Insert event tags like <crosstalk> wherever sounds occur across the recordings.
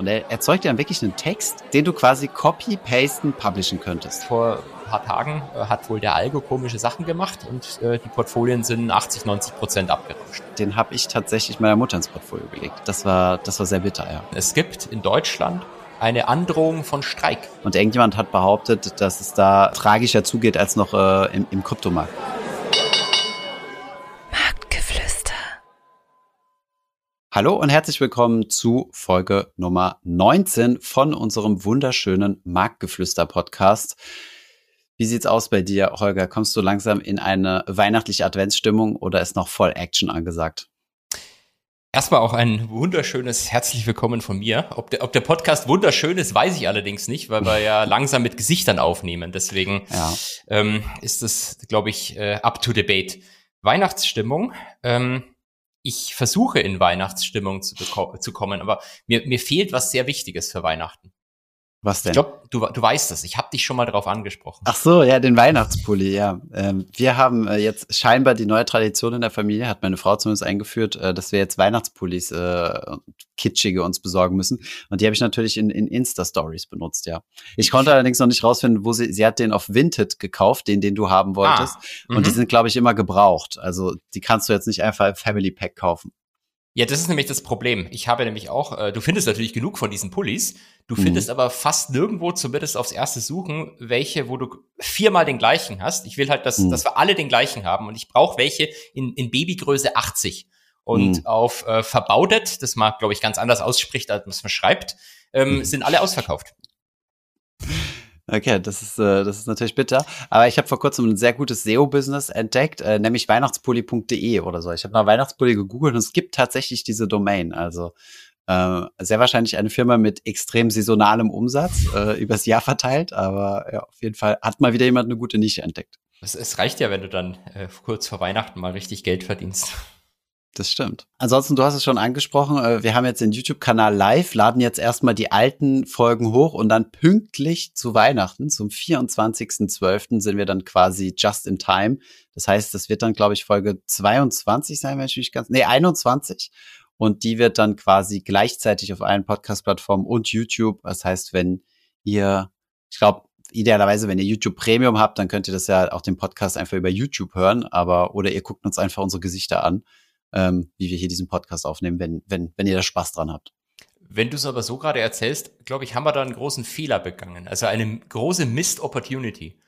Und er erzeugt ja wirklich einen Text, den du quasi copy-pasten, publishen könntest. Vor ein paar Tagen äh, hat wohl der Algo komische Sachen gemacht und äh, die Portfolien sind 80, 90 Prozent abgerauscht. Den habe ich tatsächlich meiner Mutter ins Portfolio gelegt. Das war, das war sehr bitter, ja. Es gibt in Deutschland eine Androhung von Streik. Und irgendjemand hat behauptet, dass es da tragischer zugeht als noch äh, im, im Kryptomarkt. Marktgeflüster. Hallo und herzlich willkommen zu Folge Nummer 19 von unserem wunderschönen Marktgeflüster Podcast. Wie sieht's aus bei dir, Holger? Kommst du langsam in eine weihnachtliche Adventsstimmung oder ist noch voll Action angesagt? Erstmal auch ein wunderschönes herzlich willkommen von mir. Ob der, ob der Podcast wunderschön ist, weiß ich allerdings nicht, weil wir ja <laughs> langsam mit Gesichtern aufnehmen. Deswegen ja. ähm, ist das, glaube ich, äh, up to debate. Weihnachtsstimmung. Ähm, ich versuche in Weihnachtsstimmung zu, zu kommen, aber mir, mir fehlt was sehr Wichtiges für Weihnachten. Was denn? Ich glaube, du, du weißt das. Ich habe dich schon mal darauf angesprochen. Ach so, ja, den Weihnachtspulli, ja. Ähm, wir haben äh, jetzt scheinbar die neue Tradition in der Familie, hat meine Frau zumindest eingeführt, äh, dass wir jetzt Weihnachtspullis äh, kitschige uns besorgen müssen. Und die habe ich natürlich in, in Insta-Stories benutzt, ja. Ich konnte allerdings noch nicht rausfinden, wo sie, sie hat den auf Vinted gekauft, den, den du haben wolltest. Ah, und die mhm. sind, glaube ich, immer gebraucht. Also die kannst du jetzt nicht einfach im Family Pack kaufen. Ja, das ist nämlich das Problem. Ich habe nämlich auch, äh, du findest natürlich genug von diesen Pullis, du mhm. findest aber fast nirgendwo, zumindest aufs erste Suchen, welche, wo du viermal den gleichen hast. Ich will halt, dass, mhm. dass wir alle den gleichen haben und ich brauche welche in, in Babygröße 80. Und mhm. auf äh, verbaudet, das man, glaube ich, ganz anders ausspricht, als man schreibt, ähm, mhm. sind alle ausverkauft. Okay, das ist, äh, das ist natürlich bitter. Aber ich habe vor kurzem ein sehr gutes SEO-Business entdeckt, äh, nämlich weihnachtspulli.de oder so. Ich habe nach Weihnachtspulli gegoogelt und es gibt tatsächlich diese Domain. Also äh, sehr wahrscheinlich eine Firma mit extrem saisonalem Umsatz, äh, übers Jahr verteilt. Aber ja, auf jeden Fall hat mal wieder jemand eine gute Nische entdeckt. Es, es reicht ja, wenn du dann äh, kurz vor Weihnachten mal richtig Geld verdienst. Das stimmt. Ansonsten, du hast es schon angesprochen, äh, wir haben jetzt den YouTube-Kanal live, laden jetzt erstmal die alten Folgen hoch und dann pünktlich zu Weihnachten, zum 24.12. sind wir dann quasi just in time. Das heißt, das wird dann, glaube ich, Folge 22 sein, wenn ich mich ganz, nee, 21. Und die wird dann quasi gleichzeitig auf allen Podcast-Plattformen und YouTube. Das heißt, wenn ihr, ich glaube, idealerweise, wenn ihr YouTube Premium habt, dann könnt ihr das ja auch den Podcast einfach über YouTube hören, aber, oder ihr guckt uns einfach unsere Gesichter an ähm, wie wir hier diesen Podcast aufnehmen, wenn, wenn, wenn ihr da Spaß dran habt. Wenn du es aber so gerade erzählst, glaube ich, haben wir da einen großen Fehler begangen. Also eine große Missed Opportunity.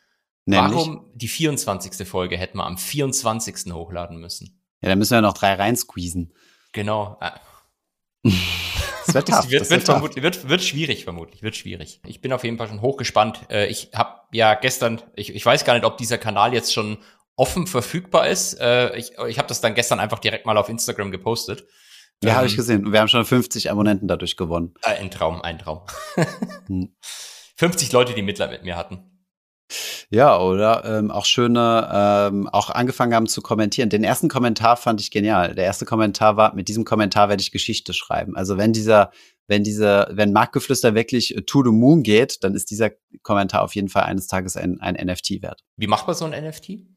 Nämlich? Warum die 24. Folge hätten wir am 24. hochladen müssen? Ja, da müssen wir noch drei reinsqueezen. Genau. <laughs> Das wird, tough, <laughs> wird, wird, vermutlich, wird, wird schwierig vermutlich, wird schwierig. Ich bin auf jeden Fall schon hochgespannt. Äh, ich habe ja gestern, ich, ich weiß gar nicht, ob dieser Kanal jetzt schon offen verfügbar ist. Äh, ich ich habe das dann gestern einfach direkt mal auf Instagram gepostet. Ja, ähm, habe ich gesehen. Wir haben schon 50 Abonnenten dadurch gewonnen. Äh, ein Traum, ein Traum. <laughs> hm. 50 Leute, die Mitleid mit mir hatten. Ja, oder ähm, auch schöne, ähm, auch angefangen haben zu kommentieren. Den ersten Kommentar fand ich genial. Der erste Kommentar war, mit diesem Kommentar werde ich Geschichte schreiben. Also wenn dieser, wenn dieser, wenn Marktgeflüster wirklich to the moon geht, dann ist dieser Kommentar auf jeden Fall eines Tages ein, ein NFT wert. Wie macht man so ein NFT?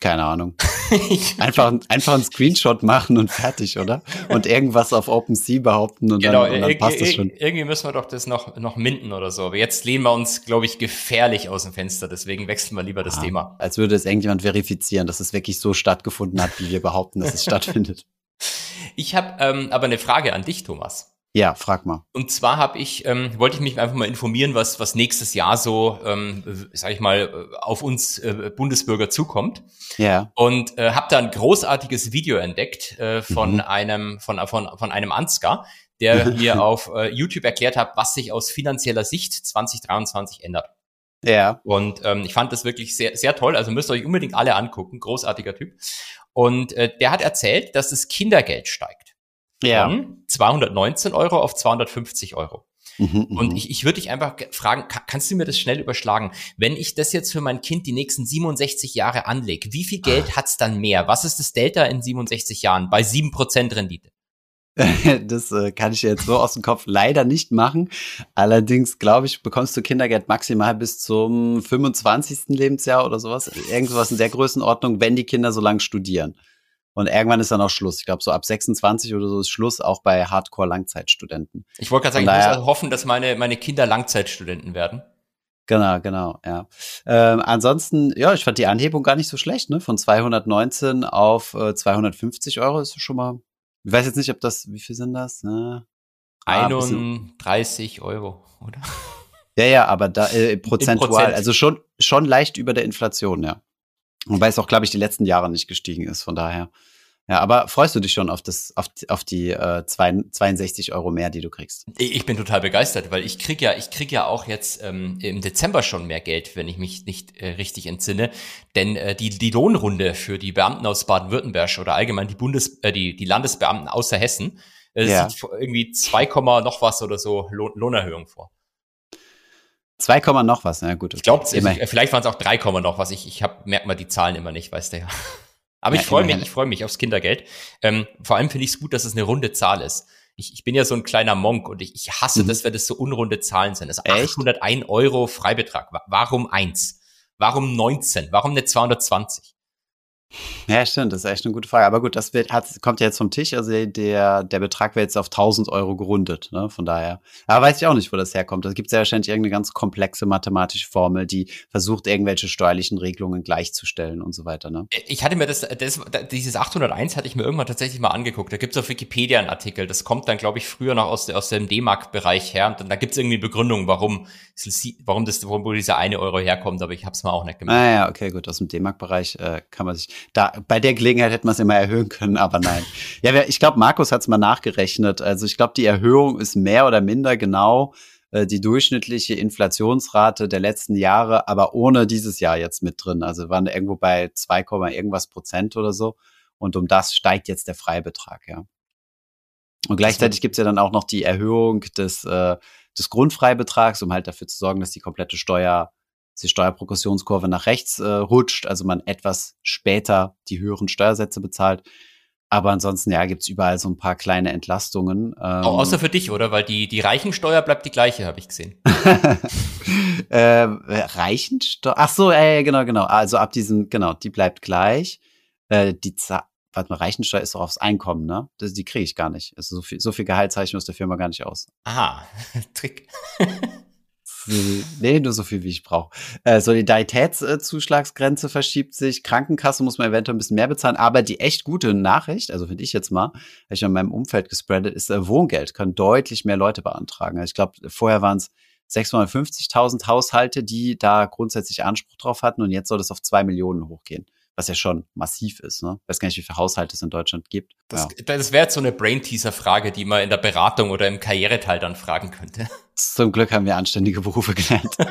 Keine Ahnung. <laughs> einfach, einfach einen Screenshot machen und fertig, oder? Und <laughs> irgendwas auf OpenSea behaupten und genau, dann, und dann passt es schon. Irgendwie müssen wir doch das noch, noch minden oder so. Aber jetzt lehnen wir uns, glaube ich, gefährlich aus dem Fenster. Deswegen wechseln wir lieber das ah, Thema. Als würde es irgendjemand verifizieren, dass es wirklich so stattgefunden hat, wie wir behaupten, dass es <laughs> stattfindet. Ich habe ähm, aber eine Frage an dich, Thomas. Ja, frag mal. Und zwar habe ich, ähm, wollte ich mich einfach mal informieren, was, was nächstes Jahr so, ähm, sag ich mal, auf uns äh, Bundesbürger zukommt. Ja. Und äh, habe da ein großartiges Video entdeckt äh, von mhm. einem, von, von, von einem Ansgar, der <laughs> mir auf äh, YouTube erklärt hat, was sich aus finanzieller Sicht 2023 ändert. Ja. Und ähm, ich fand das wirklich sehr, sehr toll. Also müsst ihr euch unbedingt alle angucken. Großartiger Typ. Und äh, der hat erzählt, dass das Kindergeld steigt ja. von 219 Euro auf 250 Euro. Mhm, und mhm. ich, ich würde dich einfach fragen, kannst du mir das schnell überschlagen? Wenn ich das jetzt für mein Kind die nächsten 67 Jahre anlege, wie viel Geld ah. hat's dann mehr? Was ist das Delta in 67 Jahren bei 7% Rendite? <laughs> Das äh, kann ich jetzt so aus dem Kopf leider nicht machen. Allerdings, glaube ich, bekommst du Kindergeld maximal bis zum 25. Lebensjahr oder sowas. Irgendwas in der Größenordnung, wenn die Kinder so lange studieren. Und irgendwann ist dann auch Schluss. Ich glaube, so ab 26 oder so ist Schluss, auch bei Hardcore-Langzeitstudenten. Ich wollte gerade sagen, daher, ich muss also hoffen, dass meine, meine Kinder Langzeitstudenten werden. Genau, genau, ja. Ähm, ansonsten, ja, ich fand die Anhebung gar nicht so schlecht, ne? Von 219 auf äh, 250 Euro ist schon mal. Ich weiß jetzt nicht, ob das, wie viel sind das? Ne? Ah, 31 Euro, oder? Ja, ja, aber da äh, prozentual, Prozent. also schon, schon leicht über der Inflation, ja. Wobei es auch, glaube ich, die letzten Jahre nicht gestiegen ist, von daher. Ja, aber freust du dich schon auf das, auf, auf die äh, 62 Euro mehr, die du kriegst? Ich bin total begeistert, weil ich krieg ja, ich krieg ja auch jetzt ähm, im Dezember schon mehr Geld, wenn ich mich nicht äh, richtig entsinne. Denn äh, die, die Lohnrunde für die Beamten aus Baden-Württemberg oder allgemein die Bundes, äh, die, die Landesbeamten außer Hessen äh, ja. sieht irgendwie 2, noch was oder so Lohn, Lohnerhöhung vor. 2, noch was, na gut. Okay. Ich glaube, vielleicht waren es auch 3, noch was. Ich, ich hab, merk mal die Zahlen immer nicht, weißt du ja. <laughs> Aber ja, ich freue mich, ich freue mich aufs Kindergeld. Ähm, vor allem finde ich es gut, dass es eine runde Zahl ist. Ich, ich bin ja so ein kleiner Monk und ich, ich hasse mhm. das, wenn das so unrunde Zahlen sind. Also 801 Euro Freibetrag. Warum eins? Warum 19? Warum nicht 220? Ja, stimmt, das ist echt eine gute Frage. Aber gut, das wird, hat, kommt ja jetzt vom Tisch. Also der, der Betrag wird jetzt auf 1000 Euro gerundet, ne? von daher. Aber weiß ich auch nicht, wo das herkommt. Da gibt es ja wahrscheinlich irgendeine ganz komplexe mathematische Formel, die versucht, irgendwelche steuerlichen Regelungen gleichzustellen und so weiter. Ne? Äh, ich hatte mir das, das, dieses 801 hatte ich mir irgendwann tatsächlich mal angeguckt. Da gibt es auf Wikipedia einen Artikel. Das kommt dann, glaube ich, früher noch aus, aus dem D-Mark-Bereich her. Und dann, da gibt es irgendwie Begründungen, warum, warum, das, warum dieser eine Euro herkommt. Aber ich habe es mal auch nicht gemacht. Ah ja, okay, gut. Aus dem D-Mark-Bereich äh, kann man sich da bei der Gelegenheit hätte man es immer erhöhen können, aber nein. <laughs> ja, ich glaube, Markus hat es mal nachgerechnet. Also ich glaube, die Erhöhung ist mehr oder minder genau äh, die durchschnittliche Inflationsrate der letzten Jahre, aber ohne dieses Jahr jetzt mit drin. Also waren irgendwo bei 2, irgendwas Prozent oder so. Und um das steigt jetzt der Freibetrag, ja. Und gleichzeitig gibt es ja dann auch noch die Erhöhung des, äh, des Grundfreibetrags, um halt dafür zu sorgen, dass die komplette Steuer die Steuerprogressionskurve nach rechts äh, rutscht, also man etwas später die höheren Steuersätze bezahlt. Aber ansonsten, ja, gibt's überall so ein paar kleine Entlastungen. Ähm, Auch außer für dich, oder? Weil die, die Reichensteuer bleibt die gleiche, habe ich gesehen. <laughs> äh, Reichensteuer? Ach so, äh, genau, genau. Also ab diesem, genau, die bleibt gleich. Äh, die warte mal, Reichensteuer ist doch aufs Einkommen, ne? Das, die kriege ich gar nicht. Also so viel, so viel Gehalt zeichne ich aus der Firma gar nicht aus. Aha, <laughs> Trick. Nee, nur so viel, wie ich brauche. Äh, Solidaritätszuschlagsgrenze verschiebt sich. Krankenkasse muss man eventuell ein bisschen mehr bezahlen. Aber die echt gute Nachricht, also finde ich jetzt mal, habe ich in meinem Umfeld gespreadet, ist, äh, Wohngeld können deutlich mehr Leute beantragen. Also ich glaube, vorher waren es 650.000 Haushalte, die da grundsätzlich Anspruch drauf hatten und jetzt soll es auf zwei Millionen hochgehen was ja schon massiv ist. Ne? Ich weiß gar nicht, wie viele Haushalte es in Deutschland gibt. Das, ja. das wäre jetzt so eine Brain-Teaser-Frage, die man in der Beratung oder im Karriereteil dann fragen könnte. Zum Glück haben wir anständige Berufe gelernt. <laughs>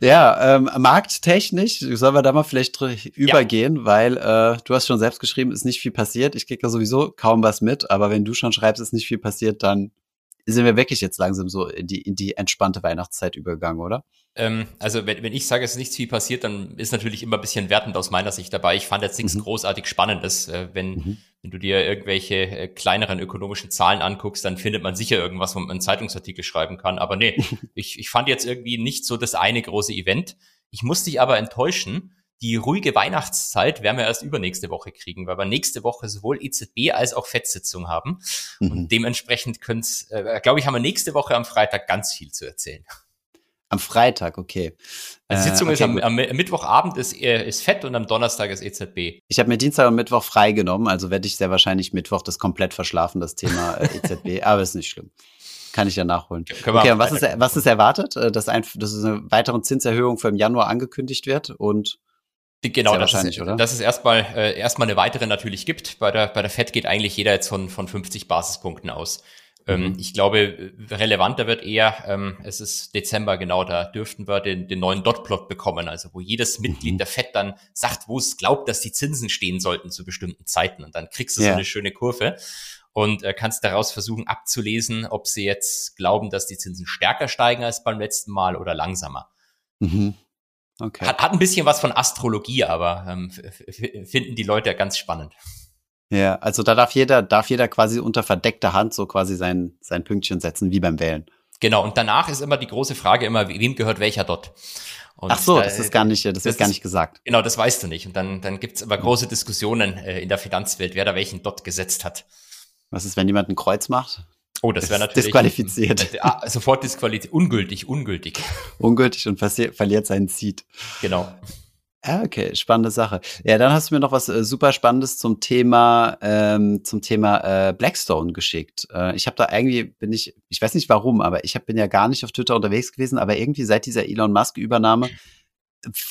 Ja, ähm, markttechnisch sollen wir da mal vielleicht übergehen, ja. weil äh, du hast schon selbst geschrieben, ist nicht viel passiert. Ich kriege da sowieso kaum was mit, aber wenn du schon schreibst, ist nicht viel passiert, dann sind wir wirklich jetzt langsam so in die, in die entspannte Weihnachtszeit übergegangen, oder? Ähm, also wenn, wenn ich sage, es ist nichts viel passiert, dann ist natürlich immer ein bisschen wertend aus meiner Sicht dabei. Ich fand jetzt nichts mhm. großartig Spannendes. Äh, wenn, mhm. wenn du dir irgendwelche äh, kleineren ökonomischen Zahlen anguckst, dann findet man sicher irgendwas, wo man einen Zeitungsartikel schreiben kann. Aber nee, <laughs> ich, ich fand jetzt irgendwie nicht so das eine große Event. Ich musste dich aber enttäuschen die ruhige Weihnachtszeit werden wir erst übernächste Woche kriegen, weil wir nächste Woche sowohl EZB als auch FED-Sitzung haben. Mhm. Und dementsprechend können äh, glaube ich, haben wir nächste Woche am Freitag ganz viel zu erzählen. Am Freitag, okay. Die Sitzung äh, okay. ist am, am, Mittwochabend ist, äh, ist FED und am Donnerstag ist EZB. Ich habe mir Dienstag und Mittwoch freigenommen, also werde ich sehr wahrscheinlich Mittwoch das komplett verschlafen, das Thema äh, <laughs> EZB, aber ist nicht schlimm. Kann ich ja nachholen. Okay, und was ist, was ist erwartet? Dass, ein, dass eine weitere Zinserhöhung für im Januar angekündigt wird und Genau, das ist, oder? dass es erstmal äh, erstmal eine weitere natürlich gibt. Bei der bei der Fed geht eigentlich jeder jetzt von von 50 Basispunkten aus. Ähm, mhm. ich glaube, relevanter wird eher, ähm, es ist Dezember genau, da dürften wir den, den neuen Dotplot bekommen, also wo jedes Mitglied mhm. der Fed dann sagt, wo es glaubt, dass die Zinsen stehen sollten zu bestimmten Zeiten und dann kriegst du yeah. so eine schöne Kurve und äh, kannst daraus versuchen abzulesen, ob sie jetzt glauben, dass die Zinsen stärker steigen als beim letzten Mal oder langsamer. Mhm. Okay. Hat, hat ein bisschen was von Astrologie, aber ähm, finden die Leute ganz spannend. Ja, also da darf jeder, darf jeder quasi unter verdeckter Hand so quasi sein, sein Pünktchen setzen, wie beim Wählen. Genau, und danach ist immer die große Frage immer, wem gehört welcher Dot? Und Ach so, da, das ist gar nicht, das, das wird gar nicht gesagt. Genau, das weißt du nicht. Und dann, dann gibt's immer große Diskussionen äh, in der Finanzwelt, wer da welchen Dot gesetzt hat. Was ist, wenn jemand ein Kreuz macht? Oh, das wäre natürlich. Disqualifiziert. Äh, ah, sofort disqualifiziert. Ungültig, ungültig. <laughs> Ungültig und verliert seinen Seed. Genau. Ja, okay, spannende Sache. Ja, dann hast du mir noch was äh, super Spannendes zum Thema ähm, zum Thema äh, Blackstone geschickt. Äh, ich habe da irgendwie bin ich, ich weiß nicht warum, aber ich hab, bin ja gar nicht auf Twitter unterwegs gewesen, aber irgendwie seit dieser Elon Musk Übernahme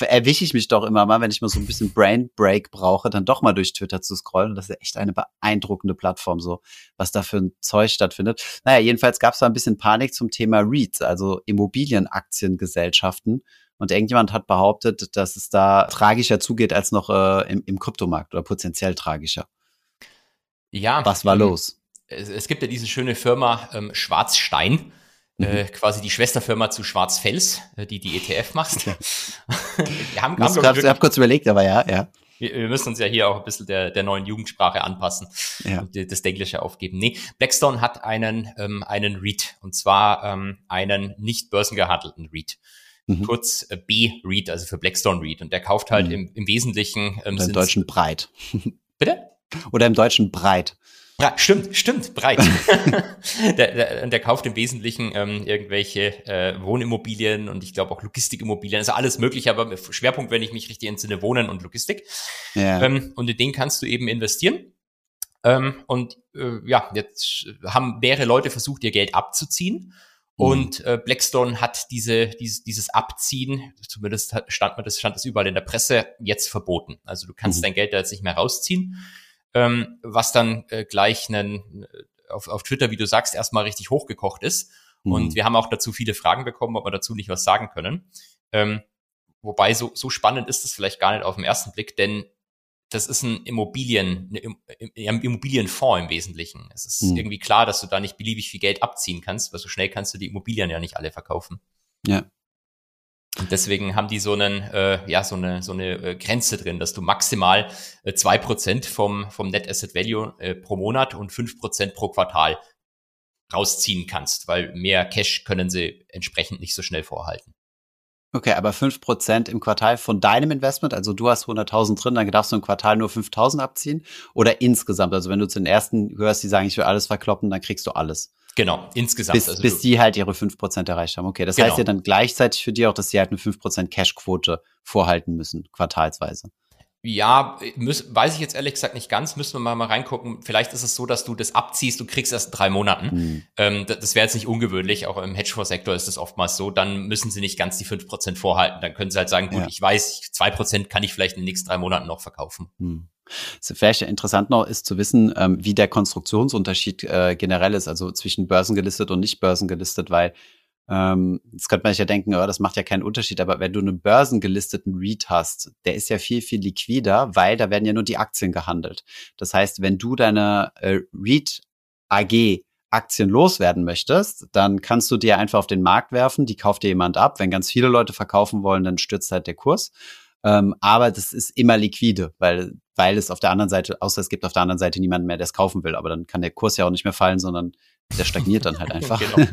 erwische ich mich doch immer mal, wenn ich mal so ein bisschen Brain Break brauche, dann doch mal durch Twitter zu scrollen. Das ist echt eine beeindruckende Plattform, so was da für ein Zeug stattfindet. Naja, jedenfalls gab es da ein bisschen Panik zum Thema REITs, also Immobilienaktiengesellschaften. Und irgendjemand hat behauptet, dass es da tragischer zugeht als noch äh, im, im Kryptomarkt oder potenziell tragischer. Ja. Was war ähm, los? Es, es, gibt ja diese schöne Firma ähm, Schwarzstein. Mhm. Äh, quasi die Schwesterfirma zu Schwarzfels, äh, die die ETF macht. Ja. <laughs> wir haben, haben grad, ich habe kurz überlegt, aber ja, ja. Wir, wir, müssen uns ja hier auch ein bisschen der, der neuen Jugendsprache anpassen ja. und das Englische aufgeben. Nee, Blackstone hat einen, ähm, einen REIT und zwar ähm, einen nicht börsengehandelten REIT mhm. kurz äh, B-Read, also für Blackstone Read. Und der kauft halt mhm. im, im Wesentlichen. Ähm, Oder im Deutschen breit. <laughs> Bitte? Oder im Deutschen breit. Ja, stimmt, stimmt, breit. <laughs> der, der, der kauft im Wesentlichen ähm, irgendwelche äh, Wohnimmobilien und ich glaube auch Logistikimmobilien, also alles mögliche, aber Schwerpunkt, wenn ich mich richtig entsinne, Wohnen und Logistik. Ja. Ähm, und in den kannst du eben investieren. Ähm, und äh, ja, jetzt haben mehrere Leute versucht, ihr Geld abzuziehen. Mhm. Und äh, Blackstone hat diese, dieses, dieses Abziehen, zumindest stand, das, stand das überall in der Presse, jetzt verboten. Also du kannst mhm. dein Geld da jetzt nicht mehr rausziehen, ähm, was dann äh, gleich einen, äh, auf, auf Twitter, wie du sagst, erstmal richtig hochgekocht ist. Mhm. Und wir haben auch dazu viele Fragen bekommen, ob wir dazu nicht was sagen können. Ähm, wobei so, so spannend ist es vielleicht gar nicht auf den ersten Blick, denn das ist ein Immobilien, ein Immobilienfonds im Wesentlichen. Es ist mhm. irgendwie klar, dass du da nicht beliebig viel Geld abziehen kannst, weil so schnell kannst du die Immobilien ja nicht alle verkaufen. Ja. Und deswegen haben die so einen, äh, ja, so eine, so eine äh, Grenze drin, dass du maximal äh, zwei äh, Prozent vom, vom Net Asset Value äh, pro Monat und fünf Prozent pro Quartal rausziehen kannst, weil mehr Cash können sie entsprechend nicht so schnell vorhalten. Okay, aber 5% im Quartal von deinem Investment, also du hast 100.000 drin, dann darfst du im Quartal nur 5.000 abziehen oder insgesamt, also wenn du zu den ersten hörst, die sagen, ich will alles verkloppen, dann kriegst du alles. Genau, insgesamt. Bis, also bis die halt ihre 5% erreicht haben. Okay, das genau. heißt ja dann gleichzeitig für die auch, dass sie halt eine 5% Cashquote vorhalten müssen, quartalsweise. Ja, muss, weiß ich jetzt ehrlich gesagt nicht ganz. Müssen wir mal, mal reingucken. Vielleicht ist es so, dass du das abziehst, du kriegst erst in drei Monaten. Mhm. Ähm, das, das wäre jetzt nicht ungewöhnlich. Auch im Hedgefonds-Sektor ist es oftmals so. Dann müssen sie nicht ganz die fünf Prozent vorhalten. Dann können sie halt sagen, gut, ja. ich weiß, zwei Prozent kann ich vielleicht in den nächsten drei Monaten noch verkaufen. Mhm. Vielleicht interessant noch ist zu wissen, ähm, wie der Konstruktionsunterschied äh, generell ist, also zwischen börsengelistet und nicht börsengelistet, weil ähm, jetzt könnte man sich ja denken, oh, das macht ja keinen Unterschied, aber wenn du einen börsengelisteten REIT hast, der ist ja viel, viel liquider, weil da werden ja nur die Aktien gehandelt. Das heißt, wenn du deine äh, REIT AG Aktien loswerden möchtest, dann kannst du dir einfach auf den Markt werfen, die kauft dir jemand ab. Wenn ganz viele Leute verkaufen wollen, dann stürzt halt der Kurs. Ähm, aber das ist immer liquide, weil, weil es auf der anderen Seite, außer es gibt auf der anderen Seite niemanden mehr, der es kaufen will. Aber dann kann der Kurs ja auch nicht mehr fallen, sondern der stagniert dann halt <laughs> einfach. genau.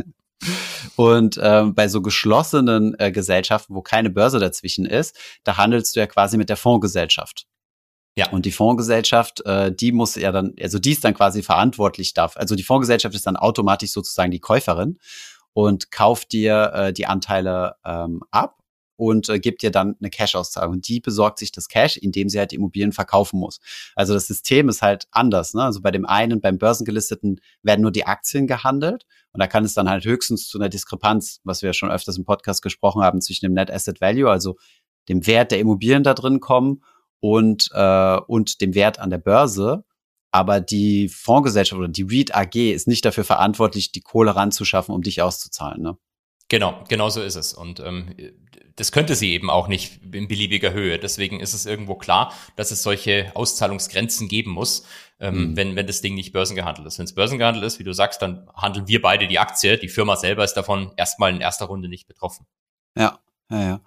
Und ähm, bei so geschlossenen äh, Gesellschaften, wo keine Börse dazwischen ist, da handelst du ja quasi mit der Fondsgesellschaft. Ja. Und die Fondsgesellschaft, äh, die muss ja dann, also die ist dann quasi verantwortlich dafür. Also die Fondsgesellschaft ist dann automatisch sozusagen die Käuferin und kauft dir äh, die Anteile ähm, ab und äh, gibt dir dann eine Cash-Auszahlung. Die besorgt sich das Cash, indem sie halt die Immobilien verkaufen muss. Also das System ist halt anders. Ne? Also bei dem einen, beim Börsengelisteten werden nur die Aktien gehandelt und da kann es dann halt höchstens zu einer Diskrepanz, was wir ja schon öfters im Podcast gesprochen haben, zwischen dem Net Asset Value, also dem Wert der Immobilien da drin kommen und, äh, und dem Wert an der Börse. Aber die Fondsgesellschaft oder die REIT AG ist nicht dafür verantwortlich, die Kohle ranzuschaffen, um dich auszuzahlen. Ne? Genau, genau so ist es. Und ähm, das könnte sie eben auch nicht in beliebiger Höhe. Deswegen ist es irgendwo klar, dass es solche Auszahlungsgrenzen geben muss, ähm, mhm. wenn, wenn das Ding nicht börsengehandelt ist. Wenn es börsengehandelt ist, wie du sagst, dann handeln wir beide die Aktie. Die Firma selber ist davon erstmal in erster Runde nicht betroffen. Ja, ja, ja.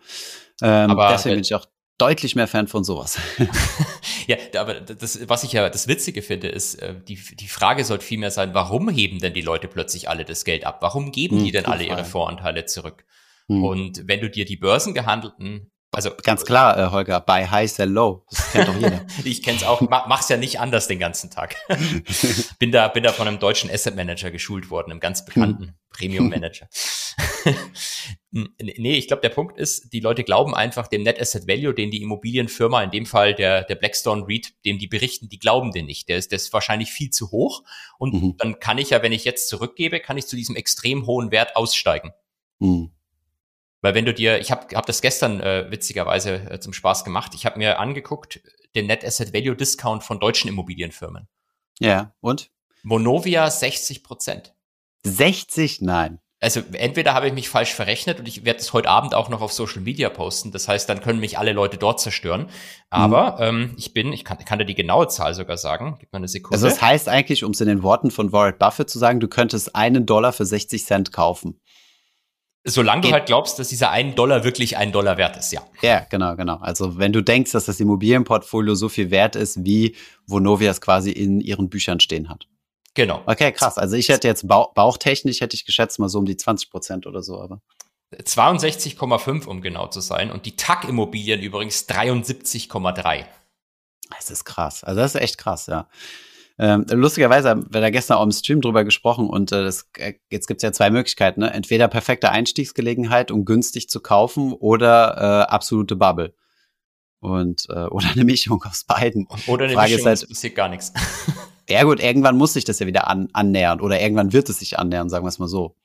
Ähm, Aber deswegen bin ich auch deutlich mehr Fan von sowas. <laughs> ja, aber das, was ich ja das Witzige finde, ist, äh, die, die Frage sollte vielmehr sein, warum heben denn die Leute plötzlich alle das Geld ab? Warum geben hm, die denn alle ihre Voranteile zurück? Hm. Und wenn du dir die börsengehandelten also ganz klar, äh, Holger, buy high, sell low. Das kennt doch jeder. <laughs> ich kenn's auch, mach's ja nicht anders den ganzen Tag. <laughs> bin da bin da von einem deutschen Asset Manager geschult worden, einem ganz bekannten hm. Premium Manager. <laughs> nee, ich glaube, der Punkt ist, die Leute glauben einfach dem Net Asset Value, den die Immobilienfirma, in dem Fall der der Blackstone REIT, dem die berichten, die glauben den nicht. Der ist der ist wahrscheinlich viel zu hoch und mhm. dann kann ich ja, wenn ich jetzt zurückgebe, kann ich zu diesem extrem hohen Wert aussteigen. Mhm. Weil wenn du dir, ich habe hab das gestern äh, witzigerweise äh, zum Spaß gemacht, ich habe mir angeguckt, den Net Asset Value Discount von deutschen Immobilienfirmen. Ja, und? Monovia 60 Prozent. 60? Nein. Also entweder habe ich mich falsch verrechnet und ich werde es heute Abend auch noch auf Social Media posten. Das heißt, dann können mich alle Leute dort zerstören. Aber mhm. ähm, ich bin, ich kann, kann dir die genaue Zahl sogar sagen. Gib mir eine Sekunde. Also das heißt eigentlich, um es in den Worten von Warren Buffett zu sagen, du könntest einen Dollar für 60 Cent kaufen. Solange du halt glaubst, dass dieser einen Dollar wirklich einen Dollar wert ist, ja. Ja, genau, genau. Also wenn du denkst, dass das Immobilienportfolio so viel wert ist, wie Vonovia es quasi in ihren Büchern stehen hat. Genau. Okay, krass. Also ich hätte jetzt bauch bauchtechnisch, hätte ich geschätzt mal so um die 20 Prozent oder so, aber. 62,5, um genau zu sein. Und die TAG-Immobilien übrigens 73,3. Das ist krass. Also das ist echt krass, ja. Ähm, lustigerweise haben wir da gestern auch im Stream drüber gesprochen und äh, das, äh, jetzt gibt's ja zwei Möglichkeiten. Ne? Entweder perfekte Einstiegsgelegenheit, um günstig zu kaufen oder äh, absolute Bubble. Und, äh, <laughs> oder eine Mischung aus beiden. Oder eine Frage Mischung, ist halt, passiert gar nichts. <laughs> ja gut, irgendwann muss sich das ja wieder an, annähern oder irgendwann wird es sich annähern, sagen wir es mal so.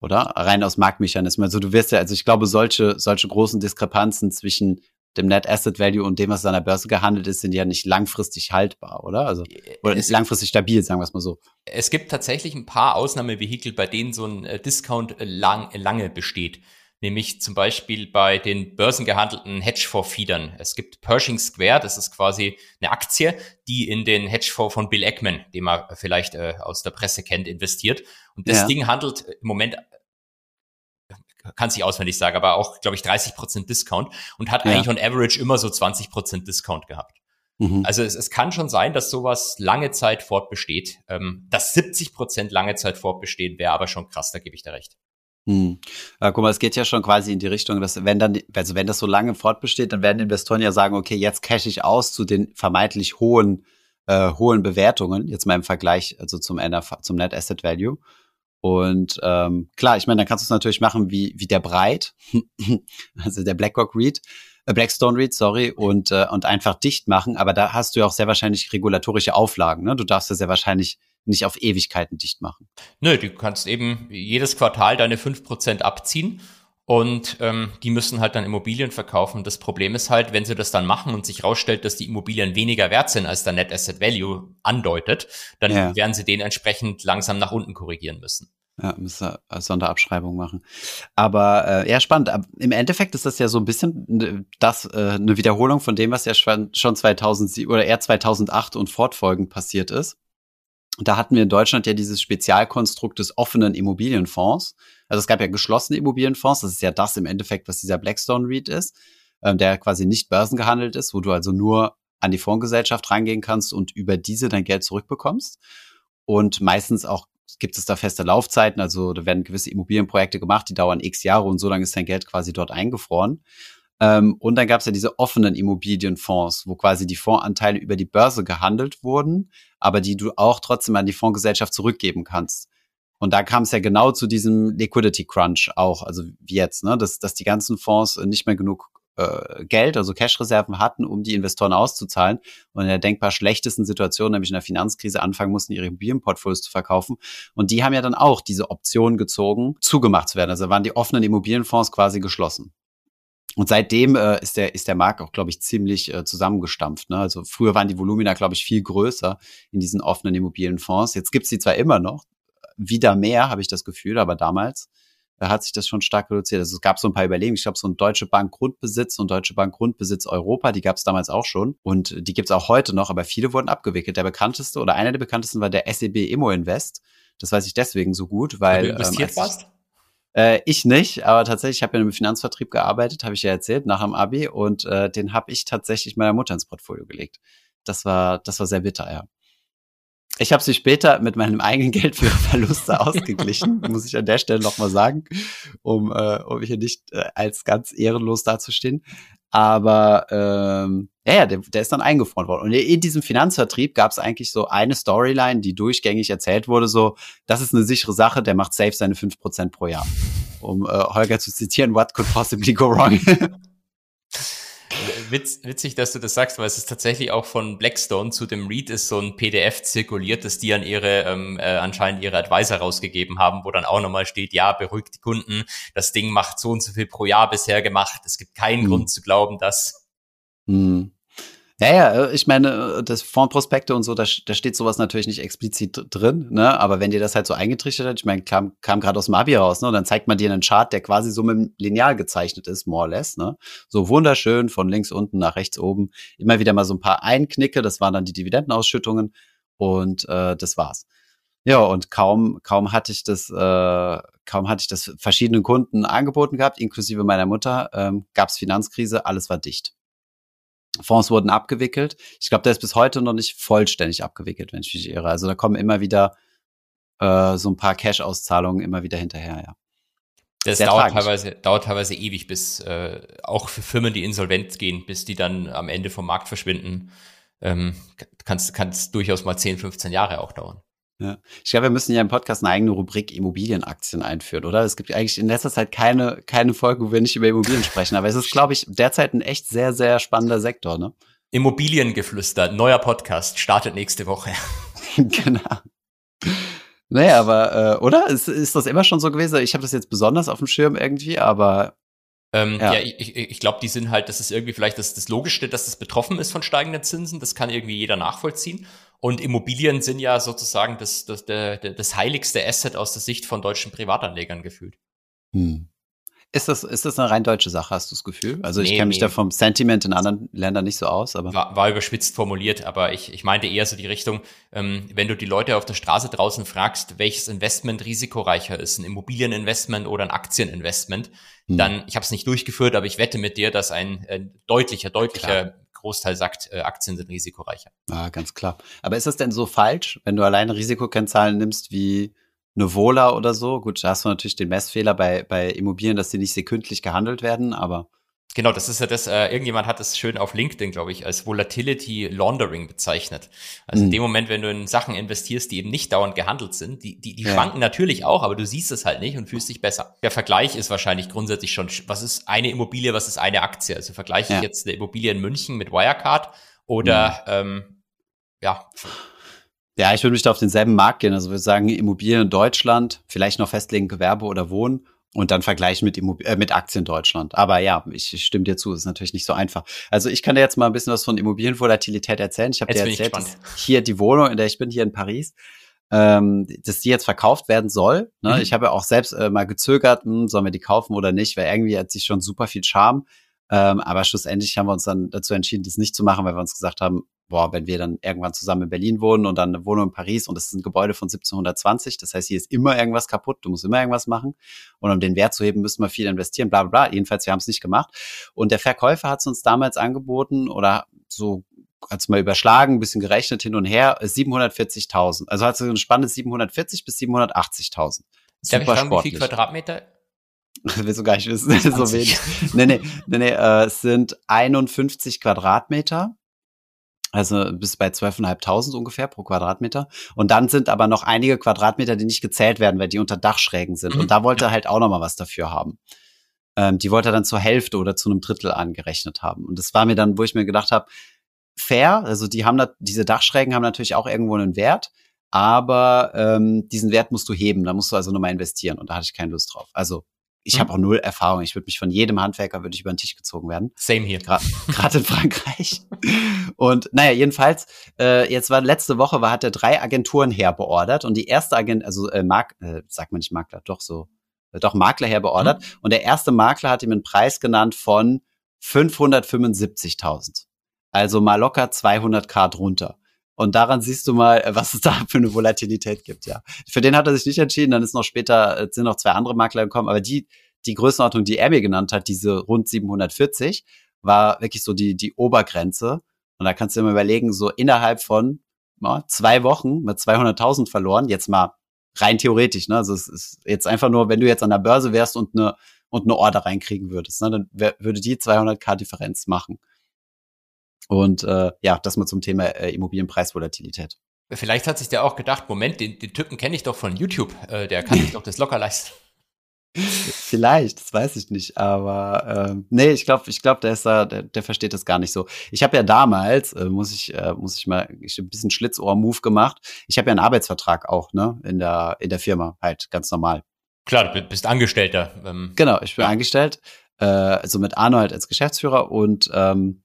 Oder? Rein aus Marktmechanismen. Also du wirst ja, also ich glaube, solche, solche großen Diskrepanzen zwischen dem Net Asset Value und dem, was an der Börse gehandelt ist, sind ja nicht langfristig haltbar, oder? Also oder es, langfristig stabil, sagen wir es mal so. Es gibt tatsächlich ein paar Ausnahmevehikel, bei denen so ein äh, Discount äh, lang, lange besteht. Nämlich zum Beispiel bei den börsengehandelten Hedgefonds-Feedern. Es gibt Pershing Square, das ist quasi eine Aktie, die in den Hedgefonds von Bill Ackman, den man vielleicht äh, aus der Presse kennt, investiert. Und das ja. Ding handelt im Moment kann sich auswendig sagen, aber auch, glaube ich, 30 Prozent Discount und hat ja. eigentlich on average immer so 20 Prozent Discount gehabt. Mhm. Also es, es kann schon sein, dass sowas lange Zeit fortbesteht. Ähm, dass 70 Prozent lange Zeit fortbestehen, wäre aber schon krass, da gebe ich dir recht. Hm. Ja, guck mal, es geht ja schon quasi in die Richtung, dass wenn dann, also wenn das so lange fortbesteht, dann werden Investoren ja sagen, okay, jetzt cash ich aus zu den vermeintlich hohen, äh, hohen Bewertungen, jetzt mal im Vergleich, also zum NF, zum Net Asset Value. Und ähm, klar, ich meine, dann kannst du es natürlich machen wie, wie der Breit, <laughs> also der BlackRock Read, äh, Blackstone Read, sorry, und, äh, und einfach dicht machen. Aber da hast du ja auch sehr wahrscheinlich regulatorische Auflagen. Ne? Du darfst ja sehr wahrscheinlich nicht auf Ewigkeiten dicht machen. Nö, du kannst eben jedes Quartal deine fünf Prozent abziehen und ähm, die müssen halt dann Immobilien verkaufen. Das Problem ist halt, wenn sie das dann machen und sich rausstellt, dass die Immobilien weniger wert sind, als der Net Asset Value andeutet, dann ja. werden sie den entsprechend langsam nach unten korrigieren müssen. Ja, müssen wir Sonderabschreibung machen. Aber äh, ja, spannend. Im Endeffekt ist das ja so ein bisschen das äh, eine Wiederholung von dem, was ja schon 2007 oder eher 2008 und fortfolgend passiert ist. Da hatten wir in Deutschland ja dieses Spezialkonstrukt des offenen Immobilienfonds. Also es gab ja geschlossene Immobilienfonds. Das ist ja das im Endeffekt, was dieser Blackstone REIT ist, ähm, der quasi nicht börsengehandelt ist, wo du also nur an die Fondsgesellschaft reingehen kannst und über diese dein Geld zurückbekommst. Und meistens auch gibt es da feste Laufzeiten. Also da werden gewisse Immobilienprojekte gemacht, die dauern x Jahre und so lange ist dein Geld quasi dort eingefroren. Ähm, und dann gab es ja diese offenen Immobilienfonds, wo quasi die Fondsanteile über die Börse gehandelt wurden, aber die du auch trotzdem an die Fondsgesellschaft zurückgeben kannst. Und da kam es ja genau zu diesem Liquidity Crunch auch, also wie jetzt, ne, dass, dass die ganzen Fonds nicht mehr genug äh, Geld, also Cash-Reserven hatten, um die Investoren auszuzahlen und in der denkbar schlechtesten Situation, nämlich in der Finanzkrise, anfangen mussten, ihre Immobilienportfolios zu verkaufen. Und die haben ja dann auch diese Option gezogen, zugemacht zu werden. Also waren die offenen Immobilienfonds quasi geschlossen. Und seitdem äh, ist der ist der Markt auch, glaube ich, ziemlich äh, zusammengestampft. Ne? Also früher waren die Volumina, glaube ich, viel größer in diesen offenen Immobilienfonds. Jetzt gibt's die zwar immer noch, wieder mehr, habe ich das Gefühl, aber damals äh, hat sich das schon stark reduziert. Also es gab so ein paar Überlegungen. Ich glaube, so ein Deutsche Bank Grundbesitz und Deutsche Bank Grundbesitz Europa, die gab es damals auch schon. Und die gibt's auch heute noch, aber viele wurden abgewickelt. Der bekannteste oder einer der bekanntesten war der SEB Immo Invest. Das weiß ich deswegen so gut, weil. Weil du investiert ähm, warst? Äh, ich nicht, aber tatsächlich, ich habe ja im Finanzvertrieb gearbeitet, habe ich ja erzählt, nach dem Abi und äh, den habe ich tatsächlich meiner Mutter ins Portfolio gelegt. Das war, das war sehr bitter, ja. Ich habe sie später mit meinem eigenen <laughs> Geld für Verluste ausgeglichen, muss ich an der Stelle nochmal sagen, um, äh, um hier nicht äh, als ganz ehrenlos dazustehen. Aber ähm, ja, der, der ist dann eingefroren worden. Und in diesem Finanzvertrieb gab es eigentlich so eine Storyline, die durchgängig erzählt wurde, so, das ist eine sichere Sache, der macht safe seine fünf Prozent pro Jahr. Um äh, Holger zu zitieren, what could possibly go wrong? <laughs> Witz, witzig, dass du das sagst, weil es ist tatsächlich auch von Blackstone zu dem Read ist so ein PDF zirkuliert, das die an ihre ähm, äh, anscheinend ihre Advisor rausgegeben haben, wo dann auch nochmal steht, ja, beruhigt die Kunden, das Ding macht so und so viel pro Jahr bisher gemacht. Es gibt keinen hm. Grund zu glauben, dass. Hm. Ja, ja, äh, ich meine, äh, das Fondprospekte und so, da, da steht sowas natürlich nicht explizit drin, ne? Aber wenn dir das halt so eingetrichtert hat, ich meine, kam, kam gerade aus dem Abi raus, ne? Und dann zeigt man dir einen Chart, der quasi so mit dem Lineal gezeichnet ist, more or less, ne? So wunderschön von links unten nach rechts oben. Immer wieder mal so ein paar Einknicke, das waren dann die Dividendenausschüttungen und äh, das war's. Ja, und kaum, kaum hatte ich das, äh, kaum hatte ich das verschiedenen Kunden angeboten gehabt, inklusive meiner Mutter, ähm, gab's Finanzkrise, alles war dicht. Fonds wurden abgewickelt. Ich glaube, der ist bis heute noch nicht vollständig abgewickelt, wenn ich mich irre. Also da kommen immer wieder äh, so ein paar Cash-Auszahlungen immer wieder hinterher, ja. Das dauert teilweise, dauert teilweise ewig, bis äh, auch für Firmen, die insolvent gehen, bis die dann am Ende vom Markt verschwinden. Ähm, kann es durchaus mal 10, 15 Jahre auch dauern. Ja. Ich glaube, wir müssen ja im Podcast eine eigene Rubrik Immobilienaktien einführen, oder? Es gibt eigentlich in letzter Zeit keine, keine Folge, wo wir nicht über Immobilien sprechen. Aber es ist, glaube ich, derzeit ein echt sehr, sehr spannender Sektor, ne? Immobiliengeflüster, neuer Podcast, startet nächste Woche. <laughs> genau. Naja, aber, äh, oder? Ist, ist das immer schon so gewesen? Ich habe das jetzt besonders auf dem Schirm irgendwie, aber ähm, ja. ja. ich, ich glaube, die sind halt, das ist irgendwie vielleicht das, das Logischste, dass das betroffen ist von steigenden Zinsen. Das kann irgendwie jeder nachvollziehen. Und Immobilien sind ja sozusagen das, das, das, das heiligste Asset aus der Sicht von deutschen Privatanlegern gefühlt. Hm. Ist das, ist das eine rein deutsche Sache, hast du das Gefühl? Also ich nee, kenne mich nee. da vom Sentiment in anderen Ländern nicht so aus, aber. War, war überspitzt formuliert, aber ich, ich meinte eher so die Richtung, ähm, wenn du die Leute auf der Straße draußen fragst, welches Investment risikoreicher ist, ein Immobilieninvestment oder ein Aktieninvestment, hm. dann, ich habe es nicht durchgeführt, aber ich wette mit dir, dass ein äh, deutlicher, deutlicher Klar. Großteil sagt, äh, Aktien sind risikoreicher. Ja, ganz klar. Aber ist das denn so falsch, wenn du alleine Risikokennzahlen nimmst wie eine Vola oder so? Gut, da hast du natürlich den Messfehler bei, bei Immobilien, dass die nicht sekündlich gehandelt werden, aber Genau, das ist ja das, äh, irgendjemand hat es schön auf LinkedIn, glaube ich, als Volatility Laundering bezeichnet. Also mhm. in dem Moment, wenn du in Sachen investierst, die eben nicht dauernd gehandelt sind, die, die, die ja. schwanken natürlich auch, aber du siehst es halt nicht und fühlst dich besser. Der Vergleich ist wahrscheinlich grundsätzlich schon, was ist eine Immobilie, was ist eine Aktie? Also vergleiche ja. ich jetzt eine Immobilie in München mit Wirecard oder mhm. ähm, ja. Ja, ich würde mich da auf denselben Markt gehen. Also wir sagen Immobilien in Deutschland, vielleicht noch festlegen Gewerbe oder Wohnen und dann vergleichen mit, Immob äh, mit Aktien Deutschland. Aber ja, ich, ich stimme dir zu, ist natürlich nicht so einfach. Also ich kann dir jetzt mal ein bisschen was von Immobilienvolatilität erzählen. Ich habe dir erzählt, dass hier die Wohnung, in der ich bin, hier in Paris, ähm, dass die jetzt verkauft werden soll. Ne? Mhm. Ich habe ja auch selbst äh, mal gezögert, hm, sollen wir die kaufen oder nicht, weil irgendwie hat sich schon super viel Charme. Ähm, aber schlussendlich haben wir uns dann dazu entschieden, das nicht zu machen, weil wir uns gesagt haben, boah, wenn wir dann irgendwann zusammen in Berlin wohnen und dann eine Wohnung in Paris und es ist ein Gebäude von 1720, das heißt, hier ist immer irgendwas kaputt, du musst immer irgendwas machen und um den Wert zu heben, müssen wir viel investieren, bla bla bla. Jedenfalls, wir haben es nicht gemacht. Und der Verkäufer hat es uns damals angeboten oder so hat es mal überschlagen, ein bisschen gerechnet hin und her, 740.000. Also hat es eine Spanne 740 bis 780.000. Super Darf ich fragen, wie viel Quadratmeter <laughs> willst du gar nicht wissen, <laughs> so wenig. Nee, nee, nee, nee, äh, es sind 51 Quadratmeter also bis bei 12.500 ungefähr pro Quadratmeter. Und dann sind aber noch einige Quadratmeter, die nicht gezählt werden, weil die unter Dachschrägen sind. Mhm. Und da wollte er halt auch noch mal was dafür haben. Ähm, die wollte er dann zur Hälfte oder zu einem Drittel angerechnet haben. Und das war mir dann, wo ich mir gedacht habe, fair, also die haben da, diese Dachschrägen haben natürlich auch irgendwo einen Wert, aber ähm, diesen Wert musst du heben, da musst du also nochmal investieren und da hatte ich keine Lust drauf. Also ich mhm. habe auch null Erfahrung. Ich würde mich von jedem Handwerker würde ich über den Tisch gezogen werden. Same hier. Gerade <laughs> in Frankreich. Und naja, jedenfalls, äh, jetzt war letzte Woche, war, hat er drei Agenturen herbeordert und die erste Agent, also äh, Mark, äh, sagt man nicht Makler, doch so, äh, doch Makler herbeordert. Mhm. Und der erste Makler hat ihm einen Preis genannt von 575.000. Also mal locker 200k drunter. Und daran siehst du mal, äh, was es da für eine Volatilität gibt, ja. Für den hat er sich nicht entschieden, dann ist noch später, äh, sind noch zwei andere Makler gekommen, aber die, die Größenordnung, die er mir genannt hat, diese rund 740, war wirklich so die, die Obergrenze. Und da kannst du dir mal überlegen, so innerhalb von ja, zwei Wochen mit 200.000 verloren, jetzt mal rein theoretisch, ne? Also es ist jetzt einfach nur, wenn du jetzt an der Börse wärst und eine und eine Order reinkriegen würdest, ne? dann würde die 200k Differenz machen. Und äh, ja, das mal zum Thema äh, Immobilienpreisvolatilität. Vielleicht hat sich der auch gedacht, Moment, den, den Typen kenne ich doch von YouTube, äh, der kann sich doch das locker leisten. Vielleicht, das weiß ich nicht, aber ähm, nee, ich glaube, ich glaube, der ist da, der, der versteht das gar nicht so. Ich habe ja damals, äh, muss ich, äh, muss ich mal, ich ein bisschen Schlitzohr-Move gemacht. Ich habe ja einen Arbeitsvertrag auch, ne, in der in der Firma halt ganz normal. Klar, du bist Angestellter. Ähm, genau, ich bin ja. angestellt, äh, also mit Arnold als Geschäftsführer und ähm,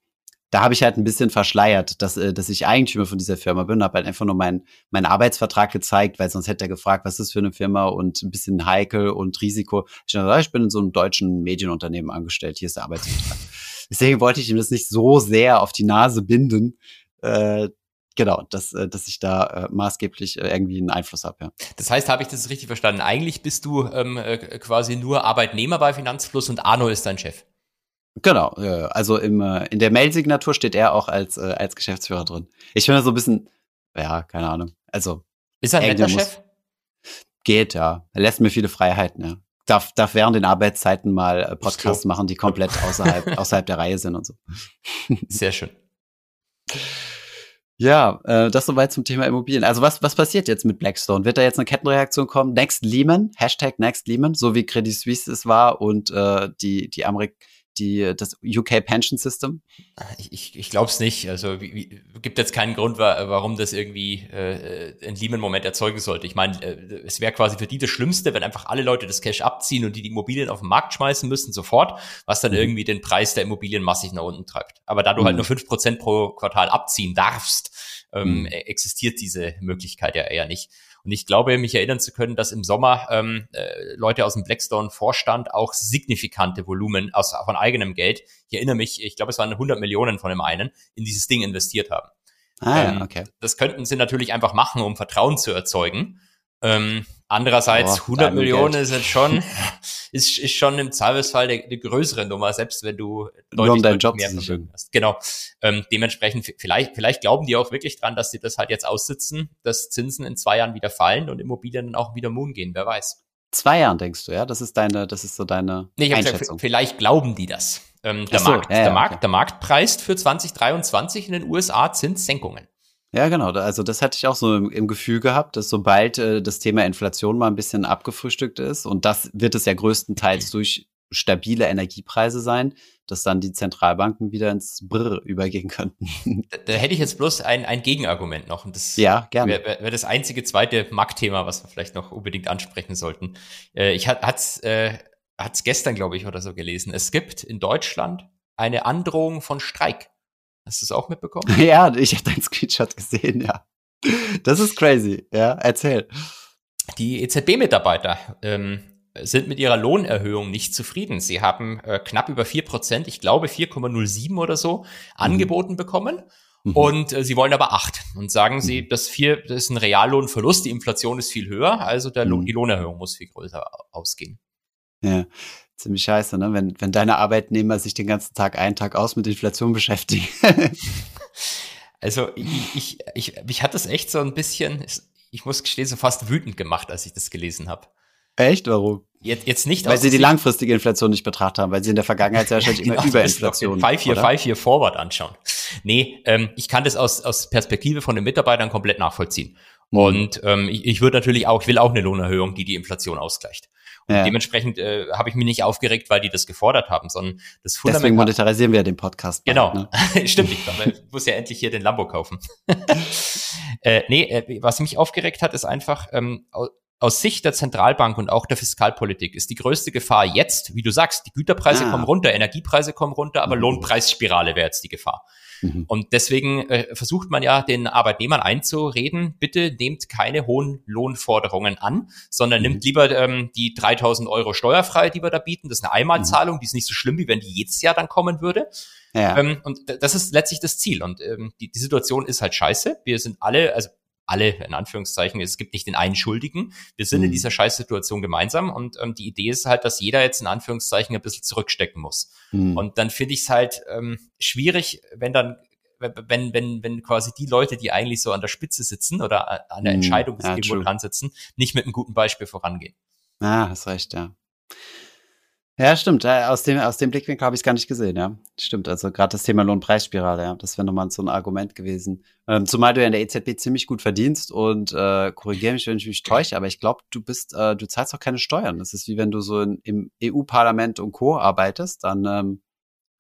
da habe ich halt ein bisschen verschleiert, dass, äh, dass ich Eigentümer von dieser Firma bin, habe halt einfach nur meinen mein Arbeitsvertrag gezeigt, weil sonst hätte er gefragt, was ist für eine Firma und ein bisschen heikel und Risiko. Ich dachte, ich bin in so einem deutschen Medienunternehmen angestellt, hier ist der Arbeitsvertrag. <laughs> Deswegen wollte ich ihm das nicht so sehr auf die Nase binden, äh, genau, dass, äh, dass ich da äh, maßgeblich äh, irgendwie einen Einfluss habe. Ja. Das heißt, habe ich das richtig verstanden? Eigentlich bist du ähm, äh, quasi nur Arbeitnehmer bei Finanzfluss und Arno ist dein Chef. Genau, also im, äh, in der Mail-Signatur steht er auch als, äh, als Geschäftsführer drin. Ich finde so ein bisschen, ja, keine Ahnung. Also. Ist er ein netter Chef? Geht, ja. Er lässt mir viele Freiheiten, ja. Darf, darf während den Arbeitszeiten mal äh, Podcasts so. machen, die komplett außerhalb, <laughs> außerhalb der Reihe sind und so. Sehr schön. Ja, äh, das soweit zum Thema Immobilien. Also was, was passiert jetzt mit Blackstone? Wird da jetzt eine Kettenreaktion kommen? Next Lehman, Hashtag Next Lehman, so wie Credit Suisse es war und äh, die, die Amerik die, das UK Pension System? Ich, ich, ich glaube es nicht. Also wie, wie, gibt jetzt keinen Grund, warum das irgendwie äh, ein Lehman-Moment erzeugen sollte. Ich meine, äh, es wäre quasi für die das Schlimmste, wenn einfach alle Leute das Cash abziehen und die die Immobilien auf den Markt schmeißen müssen sofort, was dann mhm. irgendwie den Preis der Immobilien massig nach unten treibt. Aber da du halt mhm. halt nur fünf Prozent pro Quartal abziehen darfst, ähm, mhm. existiert diese Möglichkeit ja eher nicht. Und ich glaube, mich erinnern zu können, dass im Sommer ähm, äh, Leute aus dem Blackstone-Vorstand auch signifikante Volumen aus, von eigenem Geld, ich erinnere mich, ich glaube, es waren 100 Millionen von dem einen, in dieses Ding investiert haben. Ah, ähm, okay. Das könnten sie natürlich einfach machen, um Vertrauen zu erzeugen. Ähm, andererseits, oh, 100 Millionen Geld. ist jetzt schon, <laughs> ist, ist schon im Zweifelsfall eine, eine größere Nummer, selbst wenn du deutlich, deutlich Job mehr Vermögen hast. Genau. Ähm, dementsprechend, vielleicht, vielleicht glauben die auch wirklich dran, dass sie das halt jetzt aussitzen, dass Zinsen in zwei Jahren wieder fallen und Immobilien dann auch wieder Moon gehen, wer weiß. Zwei Jahren denkst du, ja? Das ist deine, das ist so deine nee, ich Einschätzung. Gesagt, vielleicht glauben die das. Ähm, der, so, Markt, ja, ja, der, Markt, okay. der Markt preist für 2023 in den USA Zinssenkungen. Ja, genau. Also das hatte ich auch so im, im Gefühl gehabt, dass sobald äh, das Thema Inflation mal ein bisschen abgefrühstückt ist, und das wird es ja größtenteils durch stabile Energiepreise sein, dass dann die Zentralbanken wieder ins Brr übergehen könnten. <laughs> Da, da hätte ich jetzt bloß ein, ein Gegenargument noch. Und das ja, gerne. wäre wär das einzige zweite Marktthema, was wir vielleicht noch unbedingt ansprechen sollten. Äh, ich hat, hat's, äh, hat's gestern, glaube ich, oder so gelesen. Es gibt in Deutschland eine Androhung von Streik. Hast du es auch mitbekommen? <laughs> Ja, ich habe deinen Screenshot gesehen, ja. Das ist crazy, ja. Erzähl. Die EZB-Mitarbeiter ähm, sind mit ihrer Lohnerhöhung nicht zufrieden. Sie haben äh, knapp über vier Prozent, ich glaube 4,07 oder so, mhm. angeboten bekommen. Mhm. Und äh, sie wollen aber acht und sagen sie, mhm. das vier, das ist ein Reallohnverlust, die Inflation ist viel höher, also der Lohn, mhm. die Lohnerhöhung muss viel größer ausgehen. Ja, ziemlich scheiße, ne? Wenn, wenn deine Arbeitnehmer sich den ganzen Tag einen Tag aus mit Inflation beschäftigen. <laughs> also ich, ich, ich, mich hat das echt so ein bisschen, ich muss gestehen, so fast wütend gemacht, als ich das gelesen habe. Echt? Warum? Jetzt, jetzt nicht Weil sie die langfristige Inflation nicht betrachtet haben, weil sie in der Vergangenheit sehr wahrscheinlich <laughs> genau, immer Überinflation. Five Year, Five Year Forward anschauen. Nee, ähm, ich kann das aus, aus Perspektive von den Mitarbeitern komplett nachvollziehen. Mhm. Und ähm, ich, ich würde natürlich auch, ich will auch eine Lohnerhöhung, die die Inflation ausgleicht. Und ja. dementsprechend äh, habe ich mich nicht aufgeregt, weil die das gefordert haben, sondern das Fundament. Deswegen monetarisieren wir den Podcast. Genau. Ne? <laughs> Stimmt ich muss ja endlich hier den Lambo kaufen. <laughs> äh, nee, äh, was mich aufgeregt hat, ist einfach, ähm, aus Sicht der Zentralbank und auch der Fiskalpolitik ist die größte Gefahr jetzt, wie du sagst, die Güterpreise ah. kommen runter, Energiepreise kommen runter, aber mhm. Lohnpreisspirale wäre jetzt die Gefahr. Mhm. Und deswegen äh, versucht man ja den Arbeitnehmern einzureden, bitte nehmt keine hohen Lohnforderungen an, sondern mhm. nimmt lieber ähm, die 3000 Euro steuerfrei, die wir da bieten. Das ist eine Einmalzahlung, mhm. die ist nicht so schlimm, wie wenn die jedes Jahr dann kommen würde. Ja. Ähm, und das ist letztlich das Ziel. Und ähm, die, die Situation ist halt scheiße. Wir sind alle, also alle in Anführungszeichen, es gibt nicht den einen Schuldigen. Wir sind mhm. in dieser Scheißsituation gemeinsam und ähm, die Idee ist halt, dass jeder jetzt in Anführungszeichen ein bisschen zurückstecken muss. Mhm. Und dann finde ich es halt ähm, schwierig, wenn dann wenn, wenn, wenn quasi die Leute, die eigentlich so an der Spitze sitzen oder an der mhm. Entscheidung ja, irgendwo dran sitzen, nicht mit einem guten Beispiel vorangehen. Ah, hast recht, ja. Ja, stimmt. Aus dem, aus dem Blickwinkel habe ich es gar nicht gesehen, ja. Stimmt. Also gerade das Thema Lohnpreisspirale, ja, das wäre nochmal so ein Argument gewesen. Ähm, zumal du ja in der EZB ziemlich gut verdienst und äh, korrigiere mich, wenn ich mich täusche, aber ich glaube, du bist, äh, du zahlst auch keine Steuern. Das ist wie wenn du so in, im EU-Parlament und Co. arbeitest, dann ähm,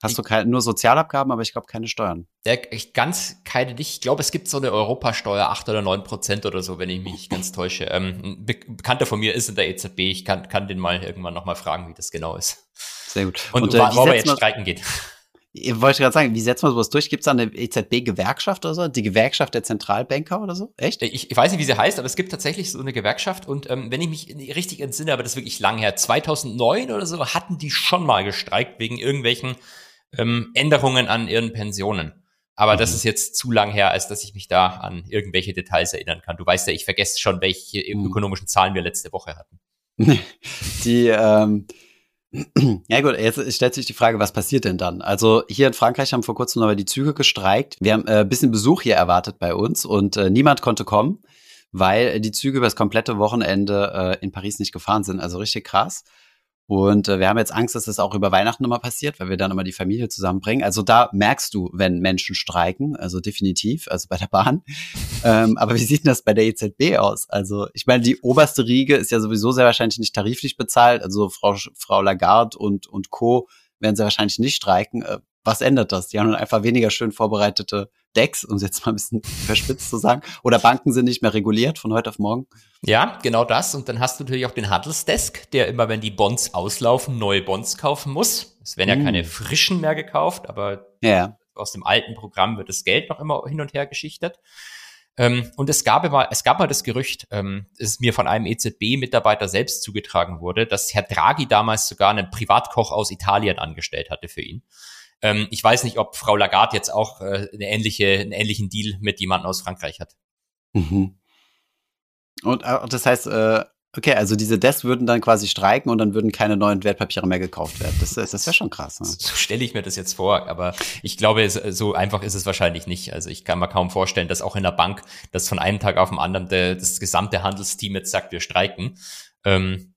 Hast du keine, nur Sozialabgaben, aber ich glaube keine Steuern. Ja, ich ganz keine nicht. Ich glaube, es gibt so eine Europasteuer, acht oder neun Prozent oder so, wenn ich mich ganz täusche. Ähm, ein Bekannter von mir ist in der EZB. Ich kann, kann den mal irgendwann nochmal fragen, wie das genau ist. Sehr gut. Und, Und äh, wo wir jetzt streiken geht. Ich wollte gerade sagen, wie setzt man sowas durch? Gibt es da eine EZB-Gewerkschaft oder so? Die Gewerkschaft der Zentralbanker oder so? Echt? Ich, ich, weiß nicht, wie sie heißt, aber es gibt tatsächlich so eine Gewerkschaft. Und ähm, wenn ich mich richtig entsinne, aber das ist wirklich lang her, 2009 oder so, hatten die schon mal gestreikt wegen irgendwelchen ähm, Änderungen an ihren Pensionen. Aber mhm. das ist jetzt zu lang her, als dass ich mich da an irgendwelche Details erinnern kann. Du weißt ja, ich vergesse schon, welche mhm. ökonomischen Zahlen wir letzte Woche hatten. Die, ähm, <clears throat> ja gut, jetzt stellt sich die Frage, was passiert denn dann? Also hier in Frankreich haben vor kurzem aber die Züge gestreikt. Wir haben äh, ein bisschen Besuch hier erwartet bei uns und äh, niemand konnte kommen, weil die Züge über das komplette Wochenende äh, in Paris nicht gefahren sind. Also richtig krass. Und äh, wir haben jetzt Angst, dass das auch über Weihnachten nochmal passiert, weil wir dann immer die Familie zusammenbringen. Also da merkst du, wenn Menschen streiken, also definitiv, also bei der Bahn. <laughs> ähm, aber wie sieht denn das bei der EZB aus? Also ich meine, die oberste Riege ist ja sowieso sehr wahrscheinlich nicht tariflich bezahlt. Also Frau, Frau Lagarde und, und Co. werden sie wahrscheinlich nicht streiken. Äh, was ändert das? Die haben dann einfach weniger schön vorbereitete Decks, um es jetzt mal ein bisschen verspitzt zu sagen. Oder Banken sind nicht mehr reguliert von heute auf morgen. Ja, genau das. Und dann hast du natürlich auch den Handelsdesk, der immer, wenn die Bonds auslaufen, neue Bonds kaufen muss. Es werden ja mm. keine frischen mehr gekauft, aber ja. aus dem alten Programm wird das Geld noch immer hin und her geschichtet. Ähm, und es gab mal, es gab mal das Gerücht, ähm, es mir von einem EZB-Mitarbeiter selbst zugetragen wurde, dass Herr Draghi damals sogar einen Privatkoch aus Italien angestellt hatte für ihn. Ähm, ich weiß nicht, ob Frau Lagarde jetzt auch äh, eine ähnliche, einen ähnlichen Deal mit jemandem aus Frankreich hat. Mhm. Und äh, das heißt, äh, okay, also diese Desks würden dann quasi streiken und dann würden keine neuen Wertpapiere mehr gekauft werden. Das, das ist ja schon krass. Ne? So stelle ich mir das jetzt vor, aber ich glaube, so einfach ist es wahrscheinlich nicht. Also ich kann mir kaum vorstellen, dass auch in der Bank, dass von einem Tag auf den anderen der, das gesamte Handelsteam jetzt sagt, wir streiken. Ähm,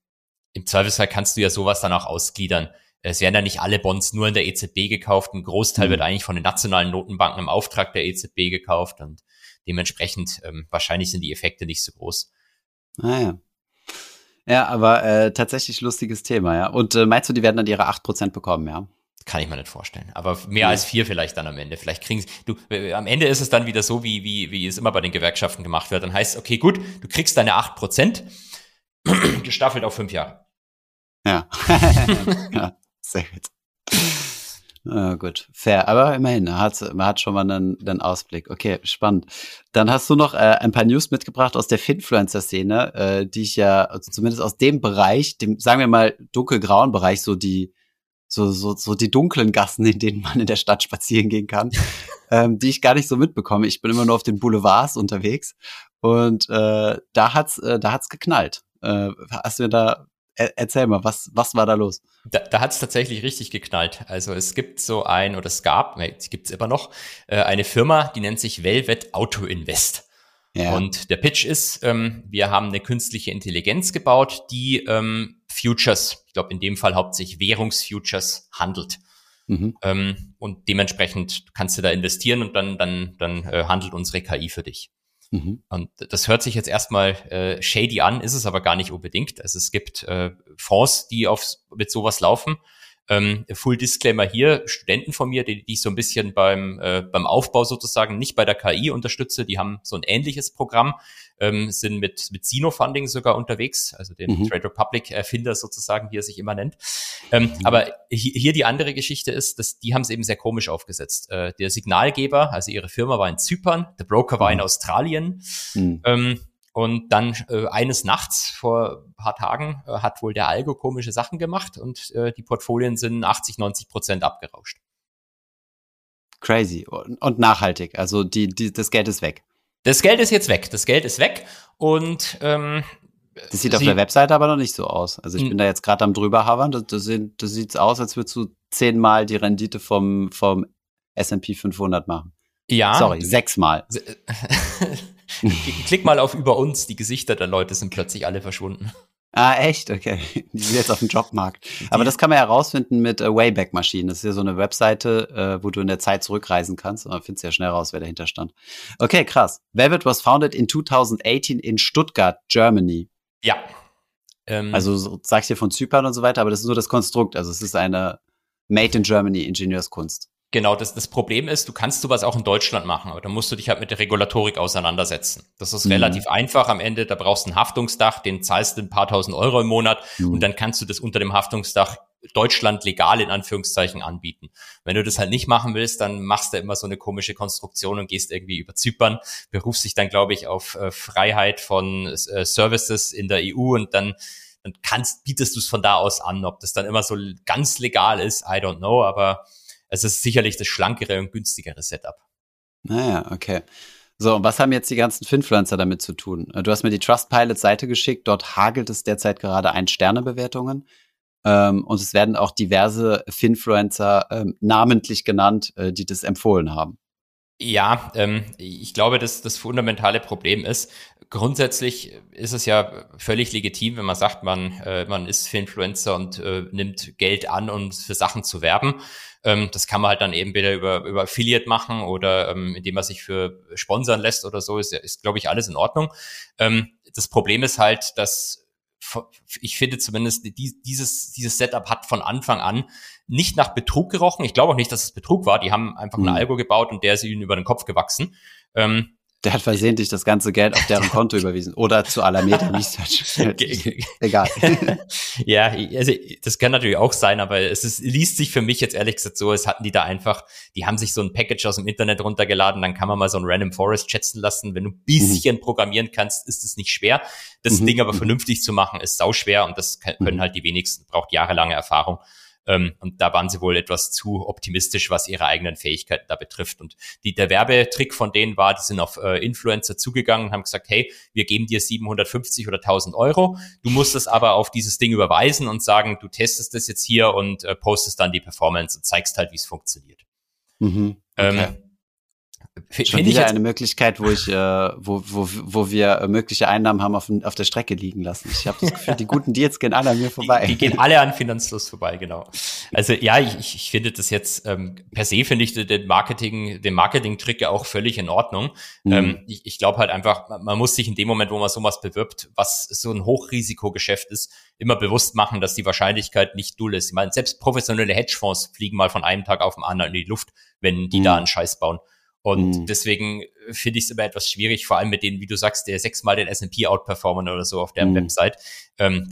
Im Zweifelsfall kannst du ja sowas dann auch ausgliedern es werden ja nicht alle Bonds nur in der EZB gekauft. Ein Großteil mhm. wird eigentlich von den nationalen Notenbanken im Auftrag der EZB gekauft und dementsprechend ähm, wahrscheinlich sind die Effekte nicht so groß. Ah ja. Ja, aber äh, tatsächlich lustiges Thema, ja. Und äh, meinst du, die werden dann ihre 8% bekommen, ja? Kann ich mir nicht vorstellen. Aber mehr ja. als vier vielleicht dann am Ende. Vielleicht kriegen sie, du, äh, am Ende ist es dann wieder so, wie, wie, wie es immer bei den Gewerkschaften gemacht wird. Dann heißt, okay, gut, du kriegst deine 8%, <clears throat> gestaffelt auf fünf Jahre. Ja. <laughs> <laughs> ja. Sehr gut. Oh, gut, fair. Aber immerhin, man hat, man hat schon mal einen, einen Ausblick. Okay, spannend. Dann hast du noch äh, ein paar News mitgebracht aus der Finfluencer-Szene, äh, die ich ja, also zumindest aus dem Bereich, dem, sagen wir mal, dunkelgrauen Bereich, so die, so, so, so die dunklen Gassen, in denen man in der Stadt spazieren gehen kann, <laughs> ähm, die ich gar nicht so mitbekomme. Ich bin immer nur auf den Boulevards unterwegs und äh, da hat's, äh, da hat's geknallt. Äh, hast du da erzähl mal, was, was war da los? Da, da hat es tatsächlich richtig geknallt. Also es gibt so ein, oder es gab, es gibt es immer noch, äh, eine Firma, die nennt sich Velvet Auto Invest. Ja. Und der Pitch ist, ähm, wir haben eine künstliche Intelligenz gebaut, die ähm, Futures, ich glaube in dem Fall hauptsächlich Währungsfutures handelt. Mhm. Ähm, und dementsprechend kannst du da investieren und dann, dann, dann äh, handelt unsere KI für dich. Mhm. Und das hört sich jetzt erstmal äh, shady an, ist es aber gar nicht unbedingt. Also es gibt äh, Fonds, die auf, mit sowas laufen. Ähm, Full Disclaimer hier, Studenten von mir, die, die ich so ein bisschen beim, äh, beim Aufbau sozusagen nicht bei der KI unterstütze, die haben so ein ähnliches Programm, ähm, sind mit, mit Sino-Funding sogar unterwegs, also den mhm. Trade Republic Erfinder sozusagen, wie er sich immer nennt. Ähm, mhm. Aber hier, hier die andere Geschichte ist, dass die haben es eben sehr komisch aufgesetzt. Äh, der Signalgeber, also ihre Firma war in Zypern, der Broker war mhm. in Australien. Mhm. Ähm, und dann äh, eines Nachts vor ein paar Tagen äh, hat wohl der Algo komische Sachen gemacht und äh, die Portfolien sind 80, 90 Prozent abgerauscht. Crazy und, und nachhaltig. Also die, die, das Geld ist weg. Das Geld ist jetzt weg. Das Geld ist weg und ähm, das sieht auf der Webseite aber noch nicht so aus. Also ich hm. bin da jetzt gerade am drüber havern. Das, das, das sieht aus, als würdest du zehnmal die Rendite vom, vom S&P 500 machen. Ja. Sorry, sechsmal. <laughs> Klick mal auf über uns, die Gesichter der Leute sind plötzlich alle verschwunden. Ah, echt? Okay. <laughs> Die sind jetzt auf dem Jobmarkt. Aber das kann man herausfinden mit äh, Wayback-Maschinen. Das ist ja so eine Webseite, äh, wo du in der Zeit zurückreisen kannst. Und dann findest du ja schnell raus, wer dahinter stand. Okay, krass. Velvet was founded in 2018 in Stuttgart, Germany. Ja. Ähm, also so, sagst du von Zypern und so weiter, aber das ist nur das Konstrukt. Also es ist eine Made in Germany Ingenieurskunst. Genau, das, das Problem ist, du kannst sowas auch in Deutschland machen, aber da musst du dich halt mit der Regulatorik auseinandersetzen. Das ist mhm. relativ einfach am Ende, da brauchst du ein Haftungsdach, den zahlst du ein paar tausend Euro im Monat mhm. und dann kannst du das unter dem Haftungsdach Deutschland legal in Anführungszeichen anbieten. Wenn du das halt nicht machen willst, dann machst du immer so eine komische Konstruktion und gehst irgendwie über Zypern, berufst dich dann, glaube ich, auf äh, Freiheit von äh, Services in der EU und dann dann kannst, bietest du es von da aus an. Ob das dann immer so ganz legal ist, I don't know, aber es ist sicherlich das schlankere und günstigere Setup. Naja, okay. So, und was haben jetzt die ganzen Finfluencer damit zu tun? Du hast mir die Trustpilot-Seite geschickt, dort hagelt es derzeit gerade Ein-Sterne-Bewertungen. Ähm, und es werden auch diverse Finfluencer ähm, namentlich genannt, äh, die das empfohlen haben. Ja, ähm, ich glaube, dass das fundamentale Problem ist, grundsätzlich ist es ja völlig legitim, wenn man sagt, man, äh, man ist Finfluencer und äh, nimmt Geld an, um für Sachen zu werben. Ähm, das kann man halt dann eben wieder über, über Affiliate machen oder ähm, indem man sich für sponsern lässt oder so, ist, ist glaube ich, alles in Ordnung. Ähm, das Problem ist halt, dass ich finde zumindest, dieses, dieses Setup hat von Anfang an nicht nach Betrug gerochen. Ich glaube auch nicht, dass es Betrug war. Die haben einfach mhm. einen Algo gebaut und der ist ihnen über den Kopf gewachsen. Ähm, der hat versehentlich das ganze Geld auf deren <laughs> Konto überwiesen oder zu Alameda <laughs> Research. Egal. <laughs> ja, also das kann natürlich auch sein, aber es ist, liest sich für mich jetzt ehrlich gesagt so, es hatten die da einfach, die haben sich so ein Package aus dem Internet runtergeladen, dann kann man mal so ein Random Forest schätzen lassen. Wenn du ein bisschen mhm. programmieren kannst, ist es nicht schwer. Das mhm. Ding aber mhm. vernünftig zu machen, ist sau schwer und das können mhm. halt die wenigsten, braucht jahrelange Erfahrung. Ähm, und da waren sie wohl etwas zu optimistisch, was ihre eigenen Fähigkeiten da betrifft. Und die, der Werbetrick von denen war, die sind auf äh, Influencer zugegangen und haben gesagt, hey, wir geben dir 750 oder 1000 Euro. Du musst es aber auf dieses Ding überweisen und sagen, du testest das jetzt hier und äh, postest dann die Performance und zeigst halt, wie es funktioniert. Mhm, okay. ähm, Schon wieder eine Möglichkeit, wo ich, äh, wo, wo, wo wir äh, mögliche Einnahmen haben auf, auf der Strecke liegen lassen. Ich habe das Gefühl, die <laughs> guten Deals gehen alle an mir vorbei. Die, die gehen alle an Finanzfluss vorbei, genau. Also ja, ich, ich finde das jetzt ähm, per se finde ich den Marketing, den Marketing-Trick ja auch völlig in Ordnung. Mhm. Ähm, ich ich glaube halt einfach, man muss sich in dem Moment, wo man sowas bewirbt, was so ein Hochrisikogeschäft ist, immer bewusst machen, dass die Wahrscheinlichkeit nicht null ist. Ich meine, selbst professionelle Hedgefonds fliegen mal von einem Tag auf den anderen in die Luft, wenn die mhm. da einen Scheiß bauen. Und mhm. deswegen finde ich es immer etwas schwierig, vor allem mit denen, wie du sagst, der sechsmal den S&P outperformen oder so auf deren mhm. Website. Ähm,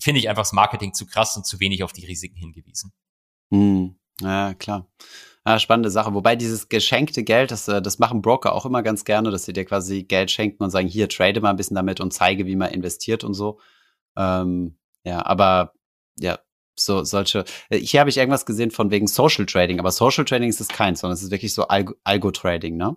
finde ich einfach das Marketing zu krass und zu wenig auf die Risiken hingewiesen. Mhm. Ja, klar. Ja, spannende Sache. Wobei dieses geschenkte Geld, das, äh, das machen Broker auch immer ganz gerne, dass sie dir quasi Geld schenken und sagen, hier, trade mal ein bisschen damit und zeige, wie man investiert und so. Ähm, ja, aber ja, so solche. Äh, hier habe ich irgendwas gesehen von wegen Social Trading, aber Social Trading ist es keins, sondern es ist wirklich so Algo-Trading, ne?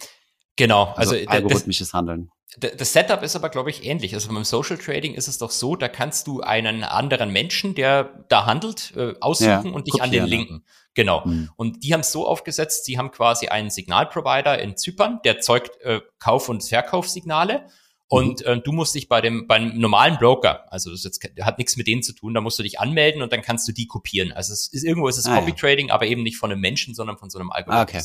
Genau, also, also algorithmisches das, Handeln. Das Setup ist aber, glaube ich, ähnlich. Also beim Social Trading ist es doch so, da kannst du einen anderen Menschen, der da handelt, äh, aussuchen ja, und dich an den linken. Genau. Mhm. Und die haben es so aufgesetzt, sie haben quasi einen Signalprovider in Zypern, der zeugt äh, Kauf- und Verkaufssignale und mhm. äh, du musst dich bei dem beim normalen Broker, also das jetzt, hat nichts mit denen zu tun, da musst du dich anmelden und dann kannst du die kopieren. Also es ist irgendwo ist es ah, Copy Trading, ja. aber eben nicht von einem Menschen, sondern von so einem Algorithmus. Ah, okay.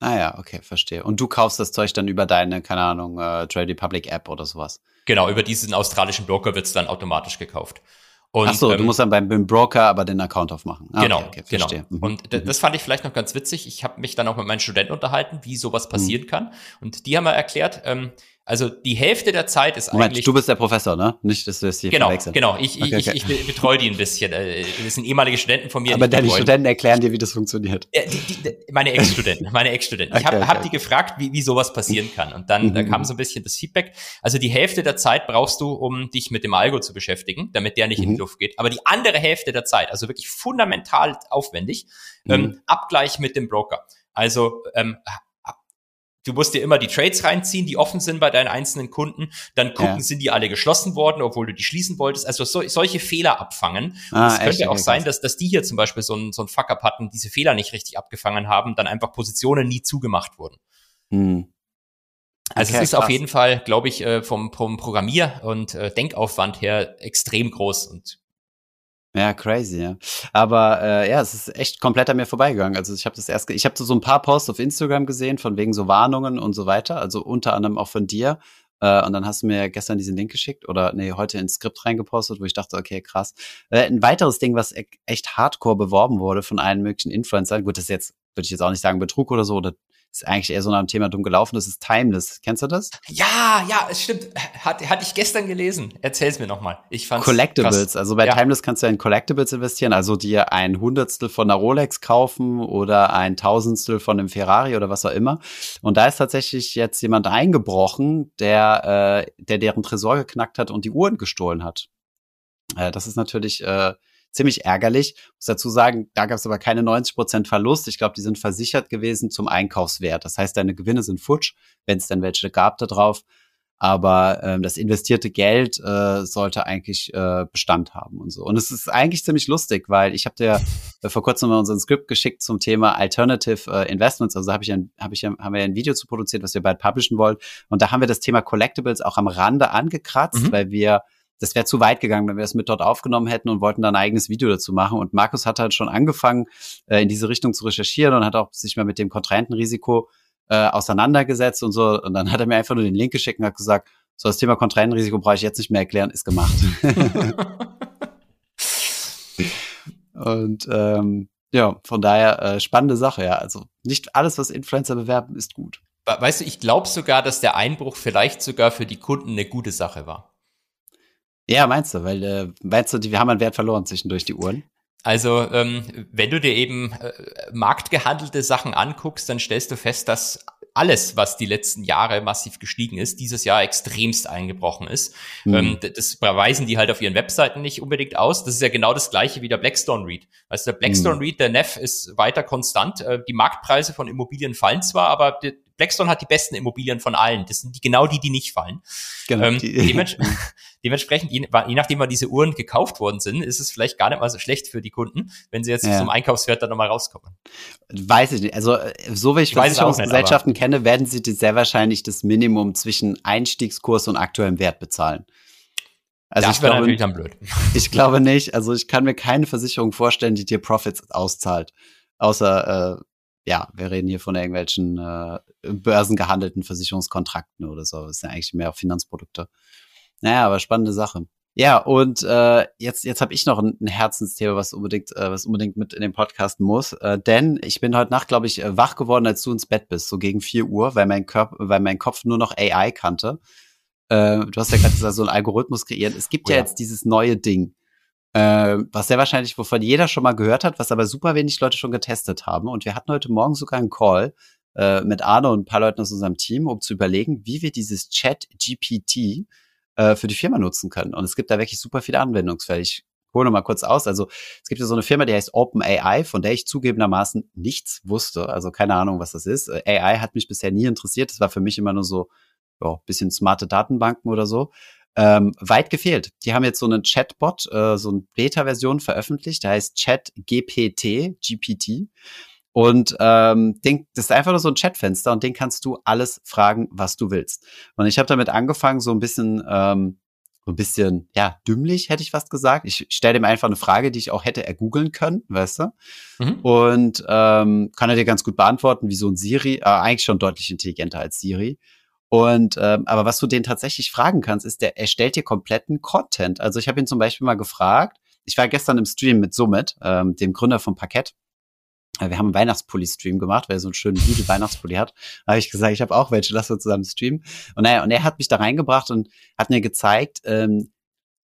Ah ja, okay, verstehe. Und du kaufst das Zeug dann über deine, keine Ahnung, äh, Trade Republic App oder sowas. Genau, über diesen australischen Broker wird's dann automatisch gekauft. Und, Ach so, ähm, du musst dann beim, beim, Broker aber den Account aufmachen. Ah, genau, okay, okay, genau. Mhm. Und mhm. das fand ich vielleicht noch ganz witzig. Ich habe mich dann auch mit meinen Studenten unterhalten, wie sowas passieren mhm. kann. Und die haben mal erklärt, ähm, also die Hälfte der Zeit ist Moment, eigentlich. Du bist der Professor, ne? Nicht, dass du es hier Genau, verwechseln. genau. Ich, okay, ich, okay. ich, ich betreue die ein bisschen. Äh, das sind ehemalige Studenten von mir. Aber deine Studenten erklären dir, wie das funktioniert. Ja, die, die, meine Ex-Studenten, meine Ex-Studenten. Ich habe okay, hab die gefragt, wie, wie sowas passieren kann. Und dann da kam so ein bisschen das Feedback. Also die Hälfte der Zeit brauchst du, um dich mit dem Algo zu beschäftigen, damit der nicht mhm. in die mhm. Luft geht. Aber die andere Hälfte der Zeit, also wirklich fundamental aufwendig, ähm, mhm. ähm, Abgleich mit dem Broker. Also ähm, Du musst dir immer die Trades reinziehen, die offen sind bei deinen einzelnen Kunden. Dann gucken, ja. sind die alle geschlossen worden, obwohl du die schließen wolltest. Also so, solche Fehler abfangen. Ah, es könnte auch sein, dass, dass die hier zum Beispiel so ein, so ein Fuck-up hatten, diese Fehler nicht richtig abgefangen haben, dann einfach Positionen nie zugemacht wurden. Hm. Also okay, es ist krass. auf jeden Fall, glaube ich, äh, vom, vom Programmier- und äh, Denkaufwand her extrem groß und ja, crazy, ja. Aber äh, ja, es ist echt komplett an mir vorbeigegangen. Also ich habe das erst, ich habe so ein paar Posts auf Instagram gesehen von wegen so Warnungen und so weiter. Also unter anderem auch von dir. Äh, und dann hast du mir gestern diesen Link geschickt oder nee, heute ins Skript reingepostet, wo ich dachte, okay, krass. Äh, ein weiteres Ding, was e echt hardcore beworben wurde von allen möglichen Influencern. Gut, das ist jetzt, würde ich jetzt auch nicht sagen Betrug oder so oder ist eigentlich eher so nach dem Thema dumm gelaufen. Das ist Timeless. Kennst du das? Ja, ja, es stimmt. Hat, hatte ich gestern gelesen. Erzähl's mir nochmal. Ich fand's Collectibles. Krass. Also bei ja. Timeless kannst du in Collectibles investieren. Also dir ein Hundertstel von einer Rolex kaufen oder ein Tausendstel von einem Ferrari oder was auch immer. Und da ist tatsächlich jetzt jemand eingebrochen, der, äh, der deren Tresor geknackt hat und die Uhren gestohlen hat. Äh, das ist natürlich äh, ziemlich ärgerlich. Ich muss dazu sagen, da gab es aber keine 90% Verlust. Ich glaube, die sind versichert gewesen zum Einkaufswert. Das heißt, deine Gewinne sind futsch, wenn es denn welche gab da drauf. Aber ähm, das investierte Geld äh, sollte eigentlich äh, Bestand haben und so. Und es ist eigentlich ziemlich lustig, weil ich habe dir äh, vor kurzem mal unseren Skript geschickt zum Thema Alternative äh, Investments. Also habe ich, ein, hab ich haben wir ein Video zu produziert, was wir bald publishen wollen. Und da haben wir das Thema Collectibles auch am Rande angekratzt, mhm. weil wir das wäre zu weit gegangen, wenn wir es mit dort aufgenommen hätten und wollten dann ein eigenes Video dazu machen. Und Markus hat halt schon angefangen, äh, in diese Richtung zu recherchieren und hat auch sich mal mit dem Kontrahentenrisiko äh, auseinandergesetzt und so. Und dann hat er mir einfach nur den Link geschickt und hat gesagt, so das Thema Kontrahentenrisiko brauche ich jetzt nicht mehr erklären, ist gemacht. <laughs> und ähm, ja, von daher äh, spannende Sache, ja. Also nicht alles, was Influencer bewerben, ist gut. Weißt du, ich glaube sogar, dass der Einbruch vielleicht sogar für die Kunden eine gute Sache war. Ja, meinst du, weil äh, meinst du, die, wir haben an Wert verloren zwischendurch die Uhren? Also, ähm, wenn du dir eben äh, marktgehandelte Sachen anguckst, dann stellst du fest, dass alles, was die letzten Jahre massiv gestiegen ist, dieses Jahr extremst eingebrochen ist. Mhm. Das beweisen die halt auf ihren Webseiten nicht unbedingt aus. Das ist ja genau das gleiche wie der Blackstone REIT. Also der Blackstone mhm. REIT, der NEF, ist weiter konstant. Äh, die Marktpreise von Immobilien fallen zwar, aber die, Blackstone hat die besten Immobilien von allen. Das sind die, genau die, die nicht fallen. Genau, ähm, dements <laughs> dementsprechend, je, je, nachdem, wann diese Uhren gekauft worden sind, ist es vielleicht gar nicht mal so schlecht für die Kunden, wenn sie jetzt ja. zum Einkaufswert dann nochmal rauskommen. Weiß ich nicht. Also, äh, so wie ich, ich Versicherungsgesellschaften kenne, werden sie sehr wahrscheinlich das Minimum zwischen Einstiegskurs und aktuellem Wert bezahlen. Also das wäre natürlich dann blöd. <laughs> Ich glaube nicht. Also ich kann mir keine Versicherung vorstellen, die dir Profits auszahlt. Außer, äh, ja, wir reden hier von irgendwelchen äh, börsengehandelten Versicherungskontrakten oder so. Das sind eigentlich mehr Finanzprodukte. Naja, aber spannende Sache. Ja, und äh, jetzt, jetzt habe ich noch ein, ein Herzensthema, was unbedingt, äh, was unbedingt mit in den Podcast muss. Äh, denn ich bin heute Nacht, glaube ich, äh, wach geworden, als du ins Bett bist, so gegen vier Uhr, weil mein Körper, weil mein Kopf nur noch AI kannte. Äh, du hast ja gerade gesagt, so ein Algorithmus kreiert. Es gibt oh, ja. ja jetzt dieses neue Ding, äh, was sehr wahrscheinlich, wovon jeder schon mal gehört hat, was aber super wenig Leute schon getestet haben. Und wir hatten heute Morgen sogar einen Call äh, mit Arno und ein paar Leuten aus unserem Team, um zu überlegen, wie wir dieses Chat-GPT äh, für die Firma nutzen können. Und es gibt da wirklich super viele Anwendungsfälle. Ich hole mal kurz aus. Also es gibt ja so eine Firma, die heißt OpenAI, von der ich zugegebenermaßen nichts wusste. Also keine Ahnung, was das ist. Äh, AI hat mich bisher nie interessiert. Das war für mich immer nur so ja, bisschen smarte Datenbanken oder so. Ähm, weit gefehlt. Die haben jetzt so einen Chatbot, äh, so eine Beta-Version veröffentlicht, der heißt ChatGPT, GPT. Und ähm, den, das ist einfach nur so ein Chatfenster und den kannst du alles fragen, was du willst. Und ich habe damit angefangen, so ein bisschen, ähm, so ein bisschen, ja, dümmlich, hätte ich fast gesagt. Ich stelle ihm einfach eine Frage, die ich auch hätte ergoogeln können, weißt du? Mhm. Und ähm, kann er dir ganz gut beantworten, wie so ein Siri, äh, eigentlich schon deutlich intelligenter als Siri. Und ähm, aber was du den tatsächlich fragen kannst, ist, der erstellt dir kompletten Content. Also ich habe ihn zum Beispiel mal gefragt, ich war gestern im Stream mit Summit, ähm, dem Gründer von Parkett. Äh, wir haben einen Weihnachtspulli-Stream gemacht, weil er so einen schönen Lidl Weihnachtspulli hat. Da habe ich gesagt, ich habe auch welche, lass uns zusammen streamen. Und naja, und er hat mich da reingebracht und hat mir gezeigt, ähm,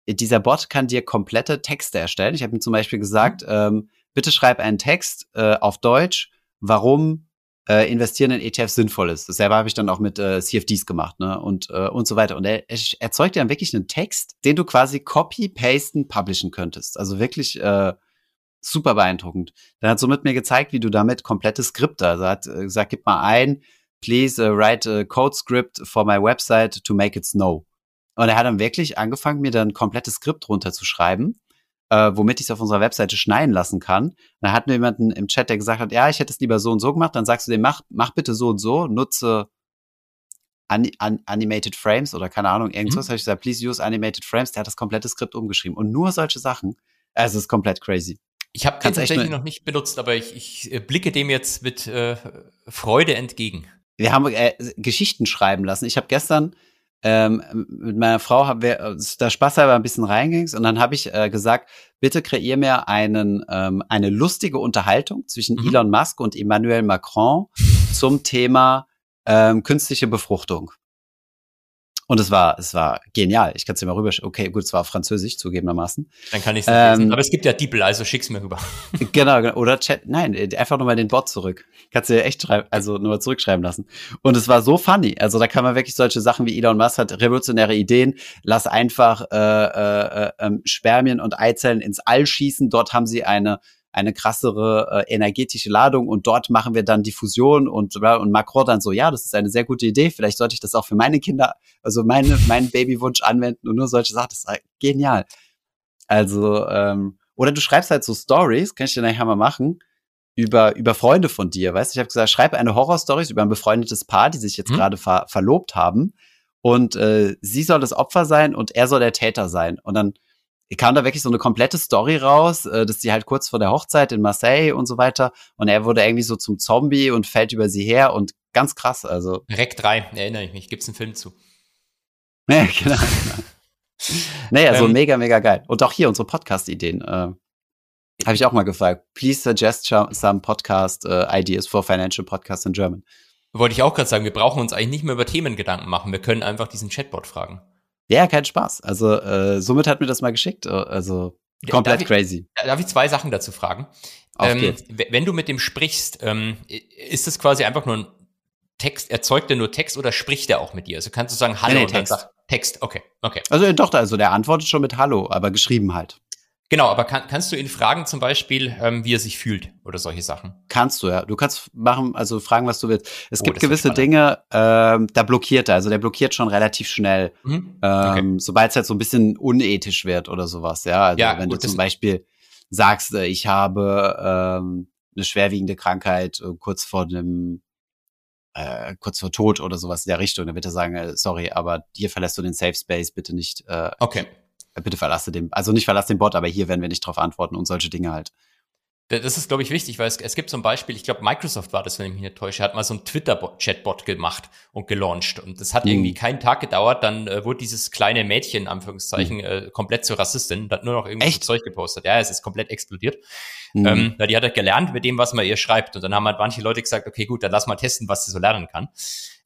dieser Bot kann dir komplette Texte erstellen. Ich habe ihm zum Beispiel gesagt, mhm. ähm, bitte schreib einen Text äh, auf Deutsch, warum äh, investieren in ETFs sinnvoll ist. Dasselbe habe ich dann auch mit äh, CFDs gemacht, ne? Und, äh, und so weiter. Und er, er erzeugt dann wirklich einen Text, den du quasi copy-pasten, publishen könntest. Also wirklich äh, super beeindruckend. Dann hat somit mir gezeigt, wie du damit komplette Skripte, also hat äh, gesagt, gib mal ein, please uh, write a code script for my website to make it snow. Und er hat dann wirklich angefangen, mir dann ein komplettes Skript runterzuschreiben, äh, womit ich es auf unserer Webseite schneiden lassen kann. Und da hatten wir jemanden im Chat, der gesagt hat, ja, ich hätte es lieber so und so gemacht. Dann sagst du dem, mach, mach bitte so und so, nutze an, an, Animated Frames oder keine Ahnung, irgendwas. Mhm. habe ich gesagt, please use Animated Frames. Der hat das komplette Skript umgeschrieben. Und nur solche Sachen. Also es ist komplett crazy. Ich habe den tatsächlich noch nicht benutzt, aber ich, ich äh, blicke dem jetzt mit äh, Freude entgegen. Wir haben äh, Geschichten schreiben lassen. Ich habe gestern ähm, mit meiner Frau haben wir da Spaß ein bisschen reinging und dann habe ich äh, gesagt, bitte kreier mir einen ähm, eine lustige Unterhaltung zwischen mhm. Elon Musk und Emmanuel Macron zum Thema ähm, künstliche Befruchtung. Und es war, es war genial. Ich kann es dir mal rüber. Okay, gut, es war Französisch zugegebenermaßen. Dann kann ich es ähm, lesen. Aber es gibt ja DeepL, also schick's mir rüber. <laughs> Genau, genau. Oder Chat. Nein, einfach nur mal den Bot zurück. Kannst du dir echt schreiben, also nur mal zurückschreiben lassen. Und es war so funny. Also da kann man wirklich solche Sachen wie Elon Musk hat revolutionäre Ideen. Lass einfach äh, äh, äh, Spermien und Eizellen ins All schießen. Dort haben sie eine eine krassere äh, energetische Ladung und dort machen wir dann Diffusion und, und Macron dann so, ja, das ist eine sehr gute Idee, vielleicht sollte ich das auch für meine Kinder, also meine, <laughs> meinen Babywunsch anwenden und nur solche Sachen, das ist halt genial. Also, ähm, oder du schreibst halt so Stories, kann ich dir nachher mal machen, über, über Freunde von dir, weißt du? Ich habe gesagt, schreib eine Horror-Stories über ein befreundetes Paar, die sich jetzt hm. gerade ver verlobt haben und äh, sie soll das Opfer sein und er soll der Täter sein und dann kam da wirklich so eine komplette Story raus, äh, dass die halt kurz vor der Hochzeit in Marseille und so weiter und er wurde irgendwie so zum Zombie und fällt über sie her und ganz krass, also. Rec 3, erinnere ich mich, gibt's einen Film zu. <laughs> Ja, genau. genau. naja, so ähm, mega, mega geil. Und auch hier unsere Podcast-Ideen. Äh, Habe ich auch mal gefragt. Please suggest some podcast uh, ideas for financial podcasts in German. Wollte ich auch gerade sagen, wir brauchen uns eigentlich nicht mehr über Themen Gedanken machen. Wir können einfach diesen Chatbot fragen. Ja, kein Spaß. Also äh, somit hat mir das mal geschickt. Äh, also komplett darf crazy. Ich, darf ich zwei Sachen dazu fragen? Auf ähm, geht's. Wenn du mit dem sprichst, ähm, ist das quasi einfach nur ein Text, erzeugt er nur Text oder spricht er auch mit dir? Also kannst du sagen Hallo nee, nee, Text. Text, okay, okay. Also doch, also der antwortet schon mit Hallo, aber geschrieben halt. Genau, aber kann, kannst du ihn fragen zum Beispiel, ähm, wie er sich fühlt oder solche Sachen? Kannst du, ja. Du kannst machen, also fragen, was du willst. Es oh, gibt gewisse Dinge, ähm, da blockiert er. Also der blockiert schon relativ schnell, mhm. okay. ähm, sobald es halt so ein bisschen unethisch wird oder sowas. Ja, also ja, wenn gut, du zum Beispiel sagst, äh, ich habe ähm, eine schwerwiegende Krankheit äh, kurz vor dem äh, kurz vor Tod oder sowas in der Richtung, dann wird er sagen, äh, sorry, aber hier verlässt du den Safe Space, bitte nicht. Äh, okay bitte verlasse den, also nicht verlasse den Bot, aber hier werden wir nicht drauf antworten und solche Dinge halt. Das ist, glaube ich, wichtig, weil es, es gibt zum Beispiel, ich glaube, Microsoft war das, wenn ich mich nicht täusche, hat mal so ein Twitter-Chatbot gemacht und gelauncht. Und das hat mhm. irgendwie keinen Tag gedauert, dann äh, wurde dieses kleine Mädchen, Anführungszeichen, mhm. äh, komplett zur Rassistin, hat nur noch irgendwie so Zeug gepostet. Ja, es ist komplett explodiert. Mhm. Ähm, weil die hat halt gelernt mit dem, was man ihr schreibt. Und dann haben halt manche Leute gesagt, okay, gut, dann lass mal testen, was sie so lernen kann.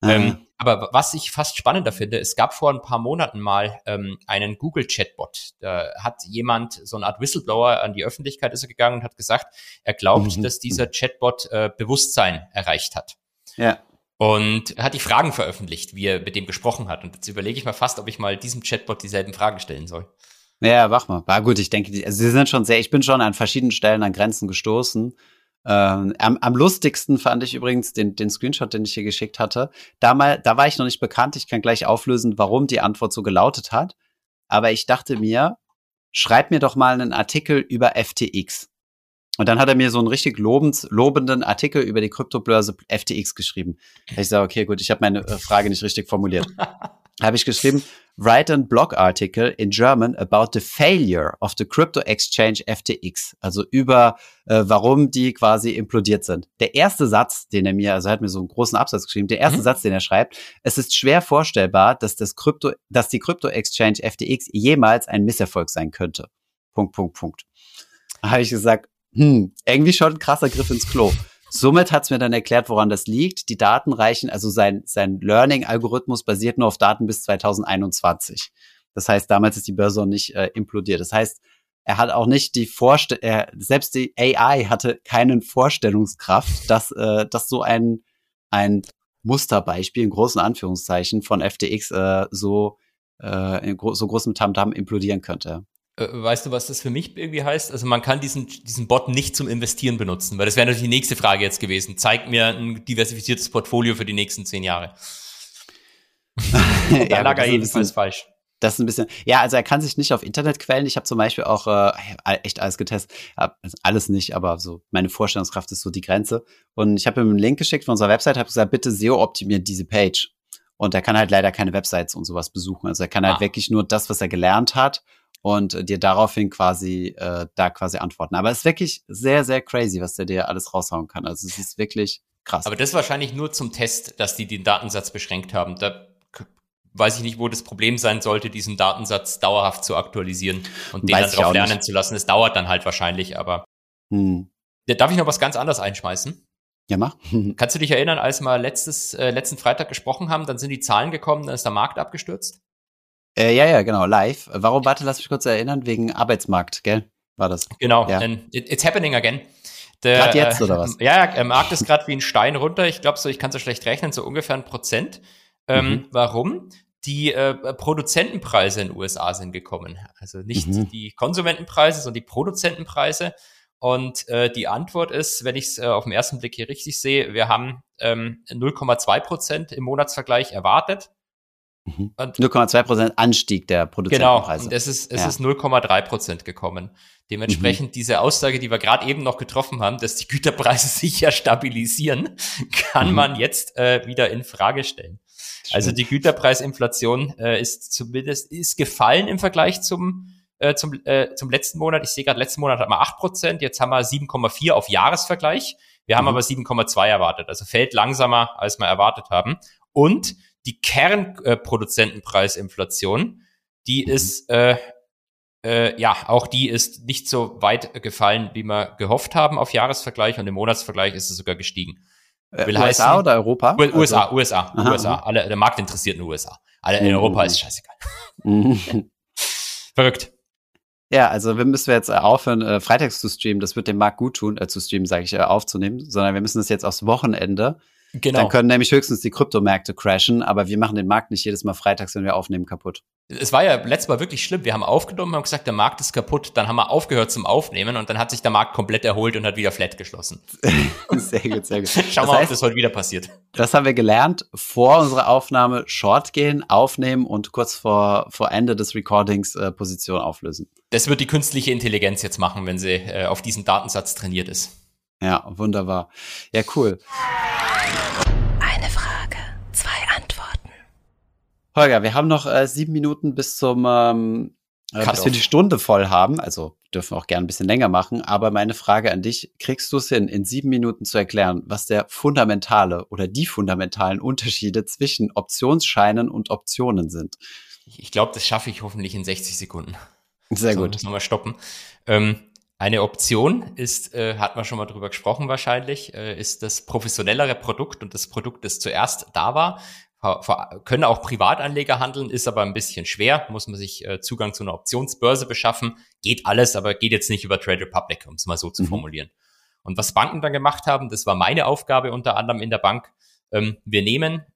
Ähm, mhm. aber was ich fast spannender finde, es gab vor ein paar Monaten mal ähm, einen Google-Chatbot. Da hat jemand, so eine Art Whistleblower an die Öffentlichkeit ist er gegangen und hat gesagt, er glaubt, mhm. dass dieser Chatbot äh, Bewusstsein erreicht hat. Ja. Und er hat die Fragen veröffentlicht, wie er mit dem gesprochen hat. Und jetzt überlege ich mal fast, ob ich mal diesem Chatbot dieselben Fragen stellen soll. Ja, mach mal. War gut, ich denke, also sie sind schon sehr, ich bin schon an verschiedenen Stellen an Grenzen gestoßen. Ähm, am, am lustigsten fand ich übrigens den, den Screenshot, den ich hier geschickt hatte. Da, mal, da war ich noch nicht bekannt. Ich kann gleich auflösen, warum die Antwort so gelautet hat. Aber ich dachte mir, schreib mir doch mal einen Artikel über FTX. Und dann hat er mir so einen richtig lobens, lobenden Artikel über die Kryptobörse FTX geschrieben. Ich sage, okay, gut, ich habe meine äh, Frage nicht richtig formuliert. <laughs> habe ich geschrieben, write a blog article in German about the failure of the crypto exchange FTX. Also über, äh, warum die quasi implodiert sind. Der erste Satz, den er mir, also er hat mir so einen großen Absatz geschrieben, der erste mhm. Satz, den er schreibt, es ist schwer vorstellbar, dass das Krypto, dass die Krypto Exchange FTX jemals ein Misserfolg sein könnte. Punkt, Punkt, Punkt. Da habe ich gesagt, hm, irgendwie schon ein krasser Griff ins Klo. Somit hat es mir dann erklärt, woran das liegt. Die Daten reichen, also sein, sein Learning-Algorithmus basiert nur auf Daten bis 2021. Das heißt, damals ist die Börse noch nicht äh, implodiert. Das heißt, er hat auch nicht die Vorstellung, selbst die AI hatte keinen Vorstellungskraft, dass, äh, dass so ein, ein Musterbeispiel in großen Anführungszeichen von FTX äh, so, äh, in gro so großem Tamtam -Tam implodieren könnte. Äh, weißt du, was das für mich irgendwie heißt? Also man kann diesen, diesen Bot nicht zum Investieren benutzen, weil das wäre natürlich die nächste Frage jetzt gewesen. Zeig mir ein diversifiziertes Portfolio für die nächsten zehn Jahre. <laughs> da lag er jedenfalls falsch. Das ist ein bisschen, ja, also er kann sich nicht auf Internetquellen. Ich habe zum Beispiel auch äh, echt alles getestet. Alles nicht, aber so meine Vorstellungskraft ist so die Grenze. Und ich habe ihm einen Link geschickt von unserer Website, habe gesagt, bitte SEO optimiert diese Page. Und er kann halt leider keine Websites und sowas besuchen. Also er kann halt ah. wirklich nur das, was er gelernt hat und äh, dir daraufhin quasi äh, da quasi antworten. Aber es ist wirklich sehr, sehr crazy, was der dir alles raushauen kann. Also es ist wirklich krass. Aber das ist wahrscheinlich nur zum Test, dass die den Datensatz beschränkt haben. Da weiß ich nicht, wo das Problem sein sollte, diesen Datensatz dauerhaft zu aktualisieren und den weiß dann drauf lernen nicht. zu lassen. Es dauert dann halt wahrscheinlich, aber. Hm. Darf ich noch was ganz anderes einschmeißen? Ja, mach. <laughs> Kannst du dich erinnern, als wir letztes, äh, letzten Freitag gesprochen haben, dann sind die Zahlen gekommen, dann ist der Markt abgestürzt? Äh, ja, ja, genau, live. Warum, warte, lass mich kurz erinnern, wegen Arbeitsmarkt, gell? War das? Genau, ja. it's happening again. Gerade jetzt, oder was? Äh, <laughs> ja, der Markt ist gerade wie ein Stein runter. Ich glaube so, ich kann so schlecht rechnen, so ungefähr ein Prozent. Ähm, mhm. Warum? Die äh, Produzentenpreise in den USA sind gekommen. Also nicht mhm. die Konsumentenpreise, sondern die Produzentenpreise. Und äh, die Antwort ist, wenn ich es äh, auf den ersten Blick hier richtig sehe, wir haben ähm, 0,2 Prozent im Monatsvergleich erwartet. Mhm. 0,2 Prozent Anstieg der Produzentenpreise. Genau, und es ist, es ja. ist 0,3 Prozent gekommen. Dementsprechend mhm. diese Aussage, die wir gerade eben noch getroffen haben, dass die Güterpreise <laughs> sich ja stabilisieren, kann mhm. man jetzt äh, wieder in Frage stellen. Schön. Also die Güterpreisinflation äh, ist zumindest ist gefallen im Vergleich zum äh, zum, äh, zum letzten Monat. Ich sehe gerade, letzten Monat hatten wir 8 Prozent, jetzt haben wir 7,4 auf Jahresvergleich. Wir haben mhm. aber 7,2 erwartet, also fällt langsamer, als wir erwartet haben. Und die Kernproduzentenpreisinflation, die mhm. ist äh, äh, ja, auch die ist nicht so weit gefallen, wie wir gehofft haben auf Jahresvergleich und im Monatsvergleich ist es sogar gestiegen. Äh, Will USA heißen, oder Europa? USA, also, USA, aha, USA. Alle, der Markt interessiert in USA. Alle in Europa ist scheißegal. <laughs> Verrückt. Ja, also wir müssen jetzt aufhören, äh, freitags zu streamen. Das wird dem Markt gut tun, äh, zu streamen, sage ich, äh, aufzunehmen, sondern wir müssen das jetzt aufs Wochenende Genau. Dann können nämlich höchstens die Kryptomärkte crashen, aber wir machen den Markt nicht jedes Mal freitags, wenn wir aufnehmen, kaputt. Es war ja letztes Mal wirklich schlimm. Wir haben aufgenommen, haben gesagt, der Markt ist kaputt. Dann haben wir aufgehört zum Aufnehmen und dann hat sich der Markt komplett erholt und hat wieder flat geschlossen. <laughs> sehr gut, sehr gut. Schau mal, heißt, ob das heute wieder passiert. Das haben wir gelernt. Vor unserer Aufnahme Short gehen, aufnehmen und kurz vor, vor Ende des Recordings äh, Position auflösen. Das wird die künstliche Intelligenz jetzt machen, wenn sie äh, auf diesen Datensatz trainiert ist. Ja, wunderbar. Ja, cool. Eine Frage, zwei Antworten. Holger, wir haben noch äh, sieben Minuten bis zum ähm, äh, bis wir die Stunde voll haben. Also dürfen wir auch gerne ein bisschen länger machen. Aber meine Frage an dich, kriegst du es hin, in sieben Minuten zu erklären, was der fundamentale oder die fundamentalen Unterschiede zwischen Optionsscheinen und Optionen sind? Ich glaube, das schaffe ich hoffentlich in 60 Sekunden. Sehr so, gut. Müssen wir mal stoppen. Ähm, eine Option ist, äh, hat man schon mal drüber gesprochen wahrscheinlich, äh, ist das professionellere Produkt und das Produkt, das zuerst da war. Können auch Privatanleger handeln, ist aber ein bisschen schwer, muss man sich äh, Zugang zu einer Optionsbörse beschaffen. Geht alles, aber geht jetzt nicht über Trade Republic, um es mal so zu mhm. formulieren. Und was Banken dann gemacht haben, das war meine Aufgabe unter anderem in der Bank. Ähm, wir nehmen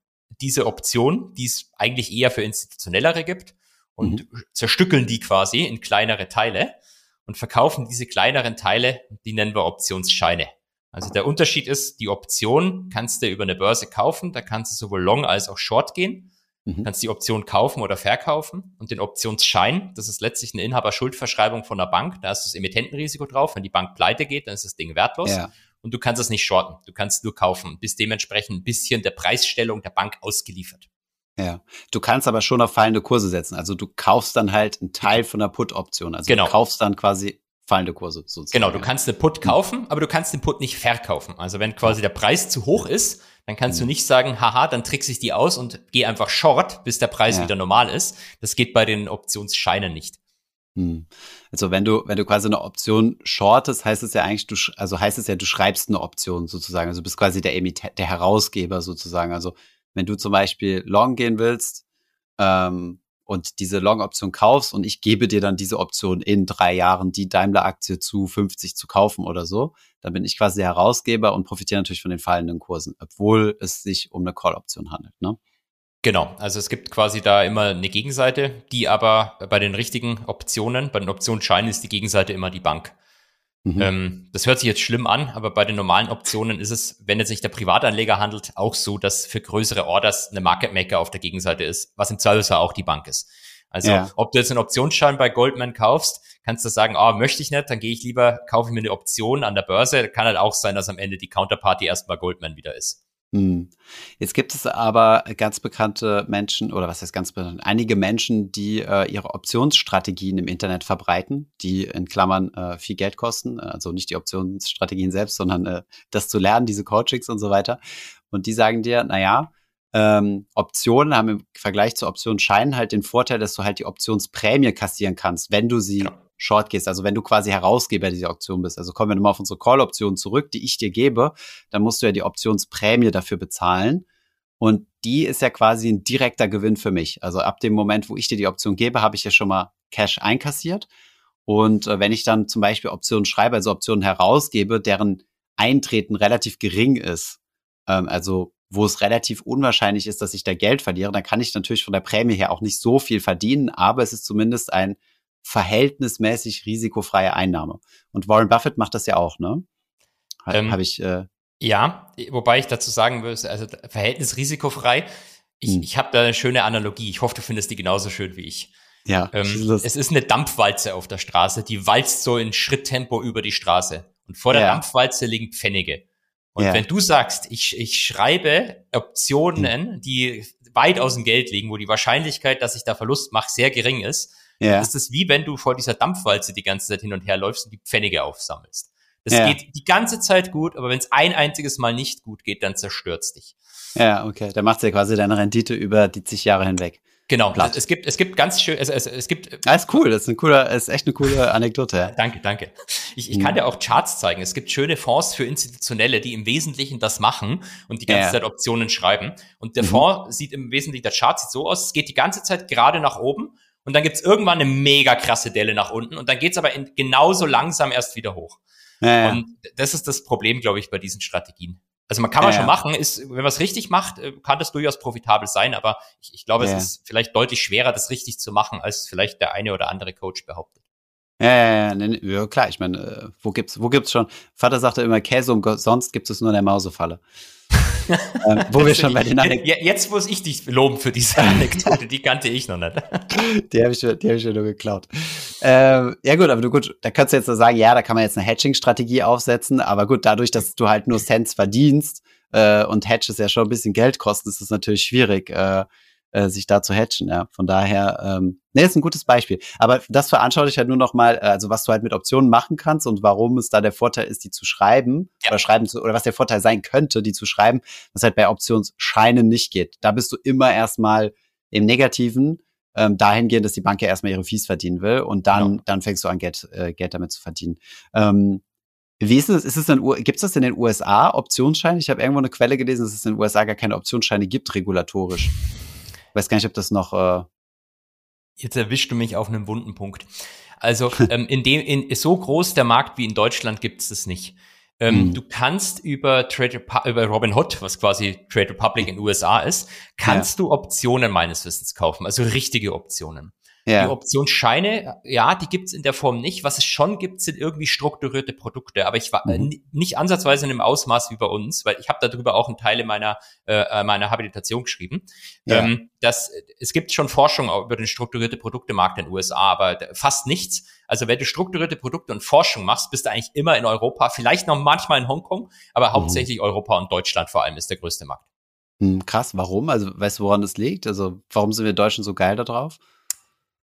diese Option, die es eigentlich eher für institutionellere gibt, und mhm. zerstückeln die quasi in kleinere Teile und verkaufen diese kleineren Teile, die nennen wir Optionsscheine. Also der Unterschied ist, die Option kannst du über eine Börse kaufen, da kannst du sowohl long als auch short gehen. Mhm. Kannst die Option kaufen oder verkaufen. Und den Optionsschein, das ist letztlich eine Inhaberschuldverschreibung von der Bank, da ist das Emittentenrisiko drauf. Wenn die Bank pleite geht, dann ist das Ding wertlos. Ja. Und du kannst es nicht shorten, du kannst nur kaufen, bist dementsprechend ein bisschen der Preisstellung der Bank ausgeliefert. Ja, du kannst aber schon auf fallende Kurse setzen. Also du kaufst dann halt einen Teil von der Put-Option. Also genau. du kaufst dann quasi fallende Kurse sozusagen. Genau, du kannst eine Put kaufen, aber du kannst den Put nicht verkaufen. Also wenn quasi der Preis zu hoch ist, dann kannst mhm. du nicht sagen, haha, dann trickse ich die aus und geh einfach short, bis der Preis ja. wieder normal ist. Das geht bei den Optionsscheinen nicht. Hm. Also wenn du, wenn du quasi eine Option shortest, heißt es ja eigentlich, du, also heißt es ja, du schreibst eine Option sozusagen. Also du bist quasi der Emittent, der Herausgeber sozusagen. Also wenn du zum Beispiel long gehen willst, ähm, und diese Long-Option kaufst und ich gebe dir dann diese Option in drei Jahren, die Daimler-Aktie zu 50 zu kaufen oder so, dann bin ich quasi der Herausgeber und profitiere natürlich von den fallenden Kursen, obwohl es sich um eine Call-Option handelt. Ne? Genau, also es gibt quasi da immer eine Gegenseite, die aber bei den richtigen Optionen, bei den Optionsscheinen ist die Gegenseite immer die Bank. Mhm. Ähm, das hört sich jetzt schlimm an, aber bei den normalen Optionen ist es, wenn jetzt nicht der Privatanleger handelt, auch so, dass für größere Orders eine Market Maker auf der Gegenseite ist, was im Zweifelsfall auch die Bank ist. Also ja. ob du jetzt einen Optionsschein bei Goldman kaufst, kannst du sagen, ah, oh, möchte ich nicht, dann gehe ich lieber, kaufe ich mir eine Option an der Börse. Kann halt auch sein, dass am Ende die Counterparty erstmal Goldman wieder ist. Hm. Jetzt gibt es aber ganz bekannte Menschen, oder was heißt ganz bekannt, einige Menschen, die äh, ihre Optionsstrategien im Internet verbreiten, die in Klammern äh, viel Geld kosten. Also nicht die Optionsstrategien selbst, sondern äh, das zu lernen, diese Coachings und so weiter. Und die sagen dir, naja, ähm, Optionen haben im Vergleich zu Optionsscheinen halt den Vorteil, dass du halt die Optionsprämie kassieren kannst, wenn du sie genau. Short gehst, also wenn du quasi Herausgeber dieser Option bist. Also kommen wir nochmal auf unsere Call-Option zurück, die ich dir gebe, dann musst du ja die Optionsprämie dafür bezahlen. Und die ist ja quasi ein direkter Gewinn für mich. Also ab dem Moment, wo ich dir die Option gebe, habe ich ja schon mal Cash einkassiert. Und äh, wenn ich dann zum Beispiel Optionen schreibe, also Optionen herausgebe, deren Eintreten relativ gering ist, ähm, also wo es relativ unwahrscheinlich ist, dass ich da Geld verliere, dann kann ich natürlich von der Prämie her auch nicht so viel verdienen, aber es ist zumindest ein verhältnismäßig risikofreie Einnahme. Und Warren Buffett macht das ja auch, ne? Ähm, Habe ich. Äh, ja, wobei ich dazu sagen würde, also Verhältnis risikofrei. Ich, hm. ich habe da eine schöne Analogie. Ich hoffe, du findest die genauso schön wie ich. Ja. Ähm, es ist eine Dampfwalze auf der Straße, die walzt so in Schritttempo über die Straße. Und vor der ja. Dampfwalze liegen Pfennige. Und ja. wenn du sagst, ich, ich schreibe Optionen, hm. die weit aus dem Geld liegen, wo die Wahrscheinlichkeit, dass ich da Verlust mache, sehr gering ist, ja. ist es wie wenn du vor dieser Dampfwalze die ganze Zeit hin und her läufst und die Pfennige aufsammelst. Das ja. geht die ganze Zeit gut, aber wenn es ein einziges Mal nicht gut geht, dann zerstört's dich. Ja, okay. Da macht ja quasi deine Rendite über die zig Jahre hinweg. Genau, Platt. es gibt, es gibt ganz schön, es, es, es gibt. Ah, ist cool, das ist ein cooler, ist echt eine coole Anekdote. Ja. <laughs> danke, danke. Ich, ich mhm. kann dir auch Charts zeigen. Es gibt schöne Fonds für Institutionelle, die im Wesentlichen das machen und die ganze ja. Zeit Optionen schreiben. Und der mhm. Fonds sieht im Wesentlichen, der Chart sieht so aus, es geht die ganze Zeit gerade nach oben und dann gibt's irgendwann eine mega krasse Delle nach unten und dann geht's aber in, genauso langsam erst wieder hoch. Ja, ja. Und das ist das Problem, glaube ich, bei diesen Strategien. Also man kann ja, man schon machen, ist, wenn man es richtig macht, äh, kann das durchaus profitabel sein, aber ich, ich glaube, es ist vielleicht deutlich schwerer, das richtig zu machen, als vielleicht der eine oder andere Coach behauptet. Ja, ja, ja, ja klar, ich meine, äh, wo gibt's, wo gibt's schon? Vater sagte immer, Käse umsonst gibt es nur in der Mausefalle <laughs> ähm, wo wir schon bei den Anekdoten. Jetzt muss ich dich loben für diese <laughs> Anekdote, die kannte ich noch nicht. die habe ich, die hab ich mir nur geklaut. Ähm, ja gut, aber du gut, da kannst du jetzt sagen, ja, da kann man jetzt eine Hedging-Strategie aufsetzen, aber gut, dadurch, dass du halt nur Cents verdienst äh, und Hedges ja schon ein bisschen Geld kosten, ist es natürlich schwierig. Äh, äh, sich da zu hatchen. Ja, von daher, ähm, nee, ist ein gutes Beispiel. Aber das veranschaulicht halt nur noch mal, äh, also was du halt mit Optionen machen kannst und warum es da der Vorteil ist, die zu schreiben ja. oder schreiben zu, oder was der Vorteil sein könnte, die zu schreiben, was halt bei Optionsscheinen nicht geht. Da bist du immer erstmal im Negativen, ähm, dahingehend, dass die Bank ja erstmal ihre Fees verdienen will und dann, ja. dann fängst du an, Geld, äh, Geld damit zu verdienen. Ähm, wie ist es? Ist es gibt es das in den USA, Optionsscheine? Ich habe irgendwo eine Quelle gelesen, dass es in den USA gar keine Optionsscheine gibt, regulatorisch weiß gar nicht, ob das noch. Äh Jetzt erwischst du mich auf einem wunden Punkt. Also <laughs> ähm, in dem in, so groß der Markt wie in Deutschland gibt es das nicht. Ähm, mhm. Du kannst über Trade über Robinhood, was quasi Trade Republic in den USA ist, kannst ja. du Optionen meines Wissens kaufen, also richtige Optionen. Ja. Die Option Scheine, ja, die gibt's in der Form nicht. Was es schon gibt, sind irgendwie strukturierte Produkte, aber ich war äh, mhm. nicht ansatzweise in dem Ausmaß wie bei uns, weil ich habe darüber auch einen Teil meiner äh, äh, meiner Habilitation geschrieben. Ja. Ähm, dass es gibt schon Forschung über den strukturierte Produktemarkt in den USA, aber fast nichts. Also wenn du strukturierte Produkte und Forschung machst, bist du eigentlich immer in Europa, vielleicht noch manchmal in Hongkong, aber mhm. hauptsächlich Europa und Deutschland vor allem ist der größte Markt. Hm, krass, warum? Also weißt du, woran das liegt? Also warum sind wir Deutschen so geil da drauf?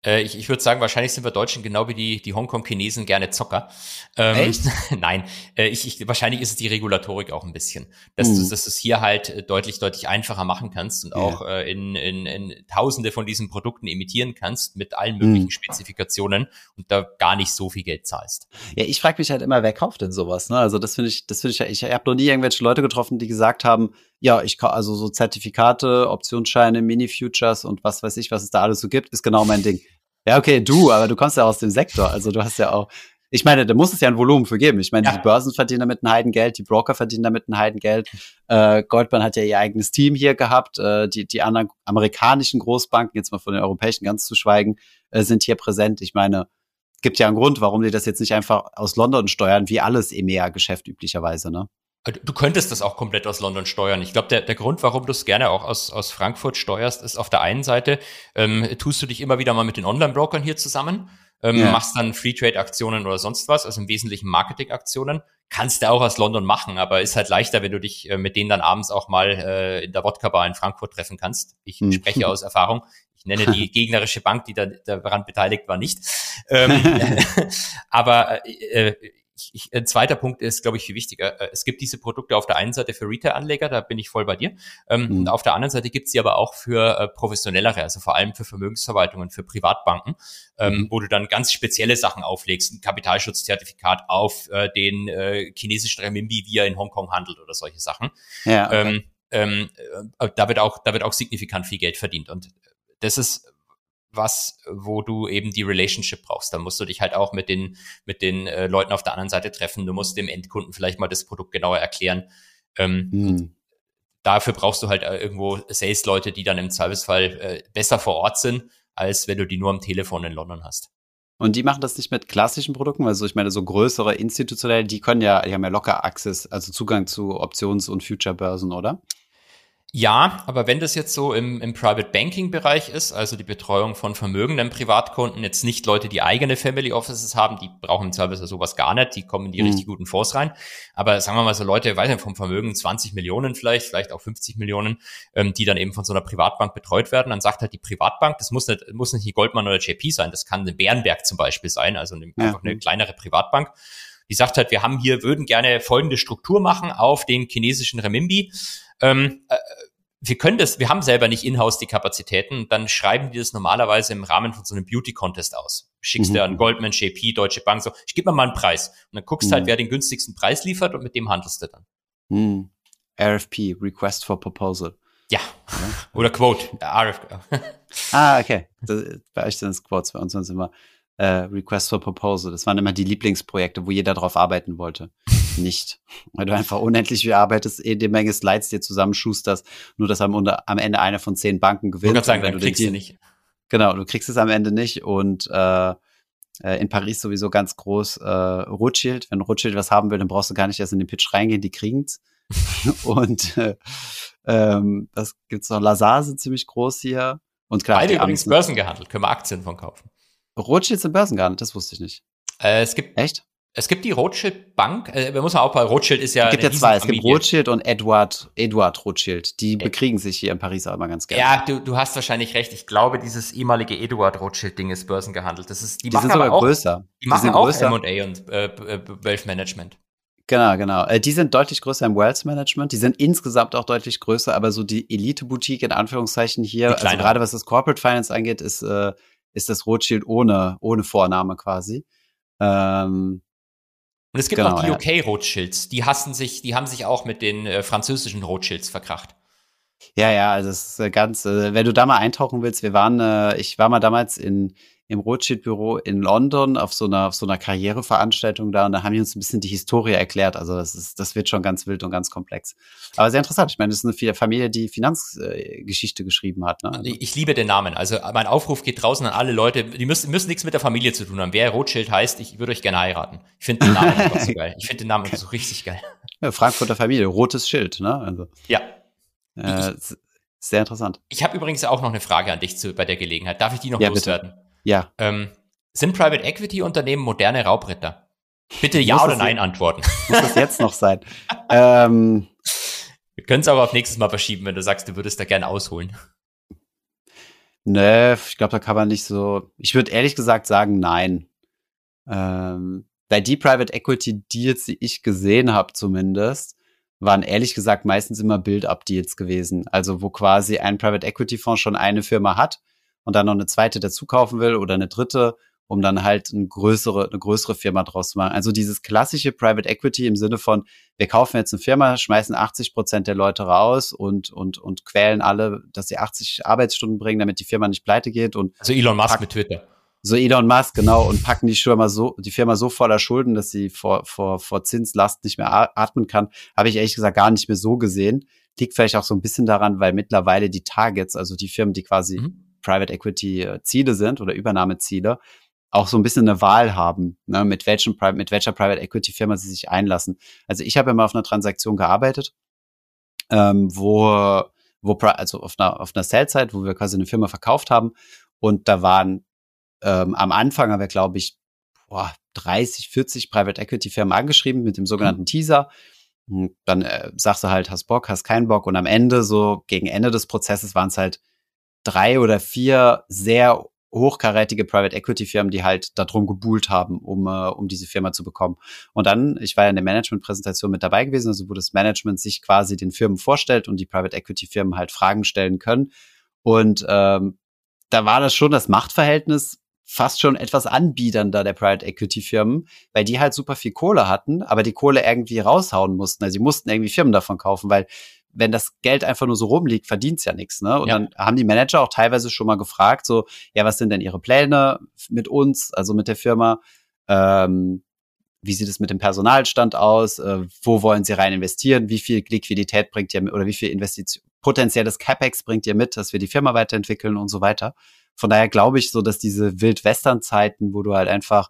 Äh, ich ich würde sagen, wahrscheinlich sind wir Deutschen genau wie die, die Hongkong-Chinesen gerne Zocker. Ähm, Echt? <laughs> nein, äh, ich, ich, wahrscheinlich ist es die Regulatorik auch ein bisschen. Dass, mhm. du, dass du es hier halt äh, deutlich, deutlich einfacher machen kannst und ja. auch äh, in, in, in tausende von diesen Produkten imitieren kannst mit allen möglichen mhm. Spezifikationen und da gar nicht so viel Geld zahlst. Ja, ich frage mich halt immer, wer kauft denn sowas? Ne? Also das finde ich, das finde ich, ich habe noch nie irgendwelche Leute getroffen, die gesagt haben, ja, ich kann also so Zertifikate, Optionsscheine, Mini-Futures und was weiß ich, was es da alles so gibt, ist genau mein Ding. Ja, okay, du, aber du kommst ja aus dem Sektor. Also du hast ja auch, ich meine, da muss es ja ein Volumen für geben. Ich meine, ja. die Börsen verdienen damit ein Heidengeld, die Broker verdienen damit ein Heidengeld. Äh, Goldman hat ja ihr eigenes Team hier gehabt. Äh, die, die anderen amerikanischen Großbanken, jetzt mal von den europäischen ganz zu schweigen, äh, sind hier präsent. Ich meine, gibt ja einen Grund, warum die das jetzt nicht einfach aus London steuern, wie alles EMEA-Geschäft üblicherweise, ne? Du könntest das auch komplett aus London steuern. Ich glaube, der, der Grund, warum du es gerne auch aus, aus Frankfurt steuerst, ist auf der einen Seite, ähm, tust du dich immer wieder mal mit den Online-Brokern hier zusammen, ähm, ja. machst dann Free-Trade-Aktionen oder sonst was, also im Wesentlichen Marketing-Aktionen. Kannst du auch aus London machen, aber ist halt leichter, wenn du dich äh, mit denen dann abends auch mal äh, in der Wodka-Bar in Frankfurt treffen kannst. Ich hm. spreche aus Erfahrung. Ich nenne <laughs> die gegnerische Bank, die da, daran beteiligt war, nicht. Ähm, <laughs> <laughs> aber äh, ich, ein zweiter Punkt ist, glaube ich, viel wichtiger. Äh, es gibt diese Produkte auf der einen Seite für Retail-Anleger, da bin ich voll bei dir. Ähm, mhm. Auf der anderen Seite gibt es sie aber auch für äh, professionellere, also vor allem für Vermögensverwaltungen, für Privatbanken, ähm, mhm. wo du dann ganz spezielle Sachen auflegst, ein Kapitalschutzzertifikat auf äh, den äh, chinesischen Renminbi, wie er in Hongkong handelt oder solche Sachen. Ja, okay. ähm, ähm, äh, da wird auch, da wird auch signifikant viel Geld verdient. Und das ist was, wo du eben die Relationship brauchst. Da musst du dich halt auch mit den, mit den äh, Leuten auf der anderen Seite treffen. Du musst dem Endkunden vielleicht mal das Produkt genauer erklären. Ähm, hm. Dafür brauchst du halt äh, irgendwo Sales-Leute, die dann im Zweifelsfall äh, besser vor Ort sind, als wenn du die nur am Telefon in London hast. Und die machen das nicht mit klassischen Produkten, also ich meine, so größere institutionelle, die können ja, die haben ja locker Access, also Zugang zu Options- und Future-Börsen, oder? Ja, aber wenn das jetzt so im, im Private Banking Bereich ist, also die Betreuung von vermögenden Privatkunden, jetzt nicht Leute, die eigene Family Offices haben, die brauchen im Zweifelsfall sowas gar nicht, die kommen in die mhm. richtig guten Fonds rein. Aber sagen wir mal so Leute, weiß nicht, vom Vermögen 20 Millionen vielleicht, vielleicht auch 50 Millionen, ähm, die dann eben von so einer Privatbank betreut werden, dann sagt halt die Privatbank, das muss nicht, muss nicht Goldman oder JP sein, das kann eine Bärenberg zum Beispiel sein, also eine, ja. einfach eine kleinere Privatbank die sagt halt, wir haben hier, würden gerne folgende Struktur machen auf den chinesischen Renminbi. Ähm, äh, wir können das, wir haben selber nicht in-house die Kapazitäten, dann schreiben die das normalerweise im Rahmen von so einem Beauty-Contest aus. Schickst mhm. dir an Goldman, JP, Deutsche Bank, so, ich gebe mir mal einen Preis. Und dann guckst mhm. halt, wer den günstigsten Preis liefert und mit dem handelst du dann. Mhm. RFP, Request for Proposal. Ja. ja. <laughs> Oder Quote. RFP. ah, okay. Das, bei euch sind es Quotes, bei uns sind es immer äh, Request for Proposal. Das waren immer die Lieblingsprojekte, wo jeder drauf arbeiten wollte. <laughs> Nicht. Weil du einfach unendlich viel arbeitest, eh die Menge Slides dir zusammenschusterst, nur dass am, am Ende eine von zehn Banken gewinnt. Ich sagen, wenn du kriegst du nicht. Genau, du kriegst es am Ende nicht und äh, äh, in Paris sowieso ganz groß äh, Rothschild. Wenn Rothschild was haben will, dann brauchst du gar nicht erst in den Pitch reingehen, die kriegen's. <laughs> und äh, ähm, was gibt's noch? Lazar sind ziemlich groß hier. Und klar, Beide übrigens Börsen gehandelt, können wir Aktien von kaufen. Rothschilds im Börsengarten, das wusste ich nicht. Äh, es gibt echt. Es gibt die Rothschild Bank, äh, man muss auch bei Rothschild ist ja. Es gibt ja zwei, es gibt Rothschild und Edward, Edward Rothschild. Die bekriegen sich hier in Paris auch immer ganz gerne. Ja, du, du hast wahrscheinlich recht. Ich glaube, dieses ehemalige Edward Rothschild Ding ist börsengehandelt. Das ist, die, die sind sogar auch, größer. Die, die machen auch M&A und äh, äh, Wealth Management. Genau, genau. Äh, die sind deutlich größer im Wealth Management. Die sind insgesamt auch deutlich größer, aber so die Elite-Boutique in Anführungszeichen hier, also gerade was das Corporate Finance angeht, ist äh, ist das Rothschild ohne, ohne Vorname quasi. Ähm, und es gibt genau, noch die UK Rothschilds, die hassen sich, die haben sich auch mit den äh, französischen Rothschilds verkracht. Ja, ja, also es ist ganz, äh, wenn du da mal eintauchen willst, wir waren, äh, ich war mal damals in, im Rothschild-Büro in London auf so einer, auf so einer Karriereveranstaltung da und da haben die uns ein bisschen die Historie erklärt. Also das ist, das wird schon ganz wild und ganz komplex. Aber sehr interessant. Ich meine, das ist eine Familie, die Finanzgeschichte geschrieben hat. Ne? Ich liebe den Namen. Also mein Aufruf geht draußen an alle Leute, die müssen, müssen nichts mit der Familie zu tun haben. Wer Rothschild heißt, ich würde euch gerne heiraten. Ich finde den Namen einfach so geil. Ich finde den Namen so richtig geil. Ja, Frankfurter Familie, rotes Schild, ne? Also. Ja. Äh, sehr interessant. Ich habe übrigens auch noch eine Frage an dich zu, bei der Gelegenheit. Darf ich die noch ja, loswerden? Bitte. Ja. Ähm, sind Private Equity Unternehmen moderne Raubritter? Bitte ja oder nein antworten. <laughs> Muss das jetzt noch sein? <laughs> ähm, Wir können es aber auf nächstes Mal verschieben, wenn du sagst, du würdest da gerne ausholen. Ne, ich glaube, da kann man nicht so. Ich würde ehrlich gesagt sagen, nein. Ähm, bei die Private Equity Deals, die ich gesehen habe, zumindest, waren ehrlich gesagt meistens immer Build-up-Deals gewesen. Also wo quasi ein Private Equity Fonds schon eine Firma hat und dann noch eine zweite dazu kaufen will oder eine dritte, um dann halt eine größere, eine größere Firma draus zu machen. Also dieses klassische Private Equity im Sinne von, wir kaufen jetzt eine Firma, schmeißen 80 Prozent der Leute raus und, und, und quälen alle, dass sie 80 Arbeitsstunden bringen, damit die Firma nicht pleite geht und. Also Elon Musk mit Twitter. So Elon Musk, genau, und packen die Firma so, die Firma so voller Schulden, dass sie vor, vor, vor Zinslast nicht mehr atmen kann, habe ich ehrlich gesagt gar nicht mehr so gesehen. Liegt vielleicht auch so ein bisschen daran, weil mittlerweile die Targets, also die Firmen, die quasi mhm. Private Equity äh, Ziele sind oder Übernahmeziele, auch so ein bisschen eine Wahl haben, ne, mit welchem mit welcher Private Equity Firma sie sich einlassen. Also ich habe ja mal auf einer Transaktion gearbeitet, ähm, wo wo also auf einer auf einer Sell-Side, wo wir quasi eine Firma verkauft haben und da waren ähm, am Anfang haben wir glaube ich boah, 30, 40 Private Equity Firmen angeschrieben mit dem sogenannten mhm. Teaser. Und dann äh, sagst du halt, hast Bock, hast keinen Bock und am Ende so gegen Ende des Prozesses waren es halt drei oder vier sehr hochkarätige Private Equity Firmen, die halt darum gebuhlt haben, um, äh, um diese Firma zu bekommen. Und dann, ich war ja in der Management-Präsentation mit dabei gewesen, also wo das Management sich quasi den Firmen vorstellt und die Private Equity Firmen halt Fragen stellen können. Und ähm, da war das schon das Machtverhältnis fast schon etwas anbiedernder der Private Equity Firmen, weil die halt super viel Kohle hatten, aber die Kohle irgendwie raushauen mussten. Also sie mussten irgendwie Firmen davon kaufen, weil wenn das Geld einfach nur so rumliegt, verdient ja nichts. Ne? Und ja. dann haben die Manager auch teilweise schon mal gefragt, so, ja, was sind denn ihre Pläne mit uns, also mit der Firma? Ähm, wie sieht es mit dem Personalstand aus? Äh, wo wollen sie rein investieren? Wie viel Liquidität bringt ihr mit oder wie viel Investition, potenzielles CapEx bringt ihr mit, dass wir die Firma weiterentwickeln und so weiter? Von daher glaube ich so, dass diese Wild-Western-Zeiten, wo du halt einfach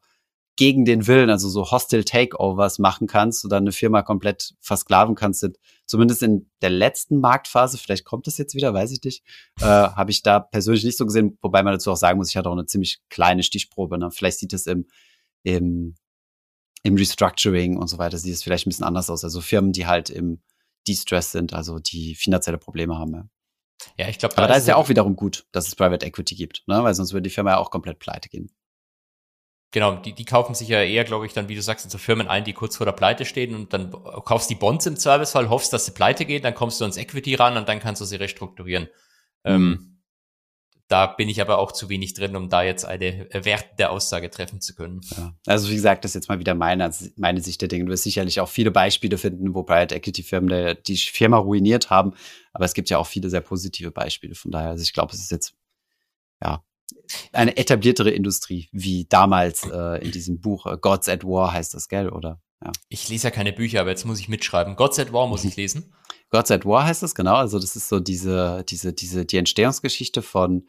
gegen den Willen, also so Hostile Takeovers machen kannst oder eine Firma komplett versklaven kannst, sind zumindest in der letzten Marktphase, vielleicht kommt es jetzt wieder, weiß ich nicht, äh, <laughs> habe ich da persönlich nicht so gesehen, wobei man dazu auch sagen muss, ich hatte auch eine ziemlich kleine Stichprobe. Ne? Vielleicht sieht es im, im, im Restructuring und so weiter, sieht es vielleicht ein bisschen anders aus. Also Firmen, die halt im Distress sind, also die finanzielle Probleme haben. Ja. Ja, ich glaube, aber da ist ja auch wiederum gut, dass es Private Equity gibt, ne? weil sonst würde die Firma ja auch komplett pleite gehen. Genau, die, die kaufen sich ja eher, glaube ich, dann, wie du sagst, in so Firmen ein, die kurz vor der Pleite stehen und dann kaufst die Bonds im Servicefall, hoffst, dass sie pleite geht, dann kommst du ans Equity ran und dann kannst du sie restrukturieren. Mhm. Ähm, da bin ich aber auch zu wenig drin, um da jetzt eine wertende Aussage treffen zu können. Ja. Also wie gesagt, das ist jetzt mal wieder meine, meine Sicht der Dinge. Du wirst sicherlich auch viele Beispiele finden, wo Private Equity Firmen die Firma ruiniert haben. Aber es gibt ja auch viele sehr positive Beispiele. Von daher, also ich glaube, es ist jetzt ja eine etabliertere Industrie, wie damals äh, in diesem Buch äh, Gods at War heißt das, gell? Oder? Ja. Ich lese ja keine Bücher, aber jetzt muss ich mitschreiben. Gods at War muss ich lesen. Gods at War heißt es, genau. Also das ist so diese, diese, diese, die Entstehungsgeschichte von,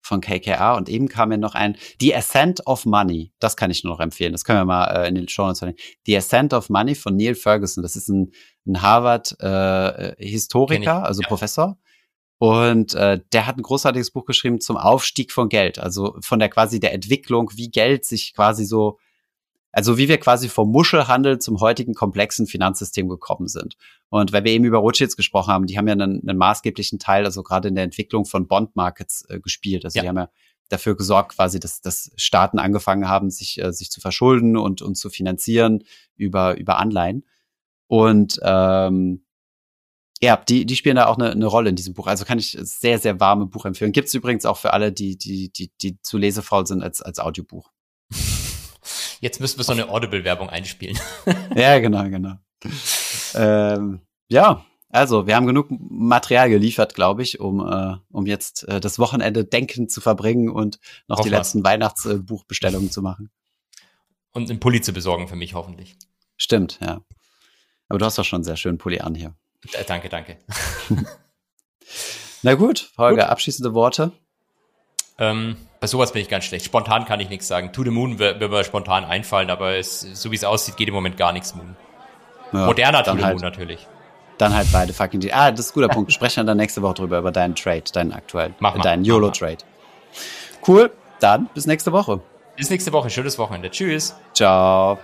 von KKA und eben kam mir noch ein The Ascent of Money. Das kann ich nur noch empfehlen. Das können wir mal äh, in den Show Notes verlinken. The Ascent of Money von Neil Ferguson. Das ist ein, ein Harvard äh, Historiker, also ja. Professor. Und äh, der hat ein großartiges Buch geschrieben zum Aufstieg von Geld, also von der quasi der Entwicklung, wie Geld sich quasi so also wie wir quasi vom Muschelhandel zum heutigen komplexen Finanzsystem gekommen sind. Und weil wir eben über Rothschilds gesprochen haben, die haben ja einen, einen maßgeblichen Teil, also gerade in der Entwicklung von Bond-Markets äh, gespielt. Also ja. die haben ja dafür gesorgt, quasi, dass, dass Staaten angefangen haben, sich, äh, sich zu verschulden und, und zu finanzieren über, über Anleihen. Und ähm, ja, die, die spielen da auch eine, eine Rolle in diesem Buch. Also kann ich sehr, sehr warme Buch empfehlen. Gibt es übrigens auch für alle, die, die, die, die zu lesefaul sind, als, als Audiobuch. Jetzt müssen wir so eine Audible-Werbung einspielen. <laughs> ja, genau, genau. ähm, ja, also wir haben genug Material geliefert, glaube ich, um, äh, um jetzt äh, das Wochenende denkend zu verbringen und noch Hoff die letzten Weihnachtsbuchbestellungen zu machen. Und einen Pulli zu besorgen für mich hoffentlich. Stimmt, ja. Aber du hast doch schon einen sehr schönen Pulli an hier. Danke, danke. <laughs> Na gut, Holger, gut. abschließende Worte. Ähm, bei sowas bin ich ganz schlecht. Spontan kann ich nichts sagen. To the Moon wird mir spontan einfallen, aber es, so wie es aussieht, geht im Moment gar nichts Moon. Ja, Moderner To the halt, Moon natürlich. Dann halt beide fucking die. Ah, das ist ein guter Punkt. Sprechen wir dann nächste Woche drüber, über deinen Trade, deinen aktuellen, mach mal, deinen YOLO-Trade. Cool, dann bis nächste Woche. Bis nächste Woche. Schönes Wochenende. Tschüss. Ciao.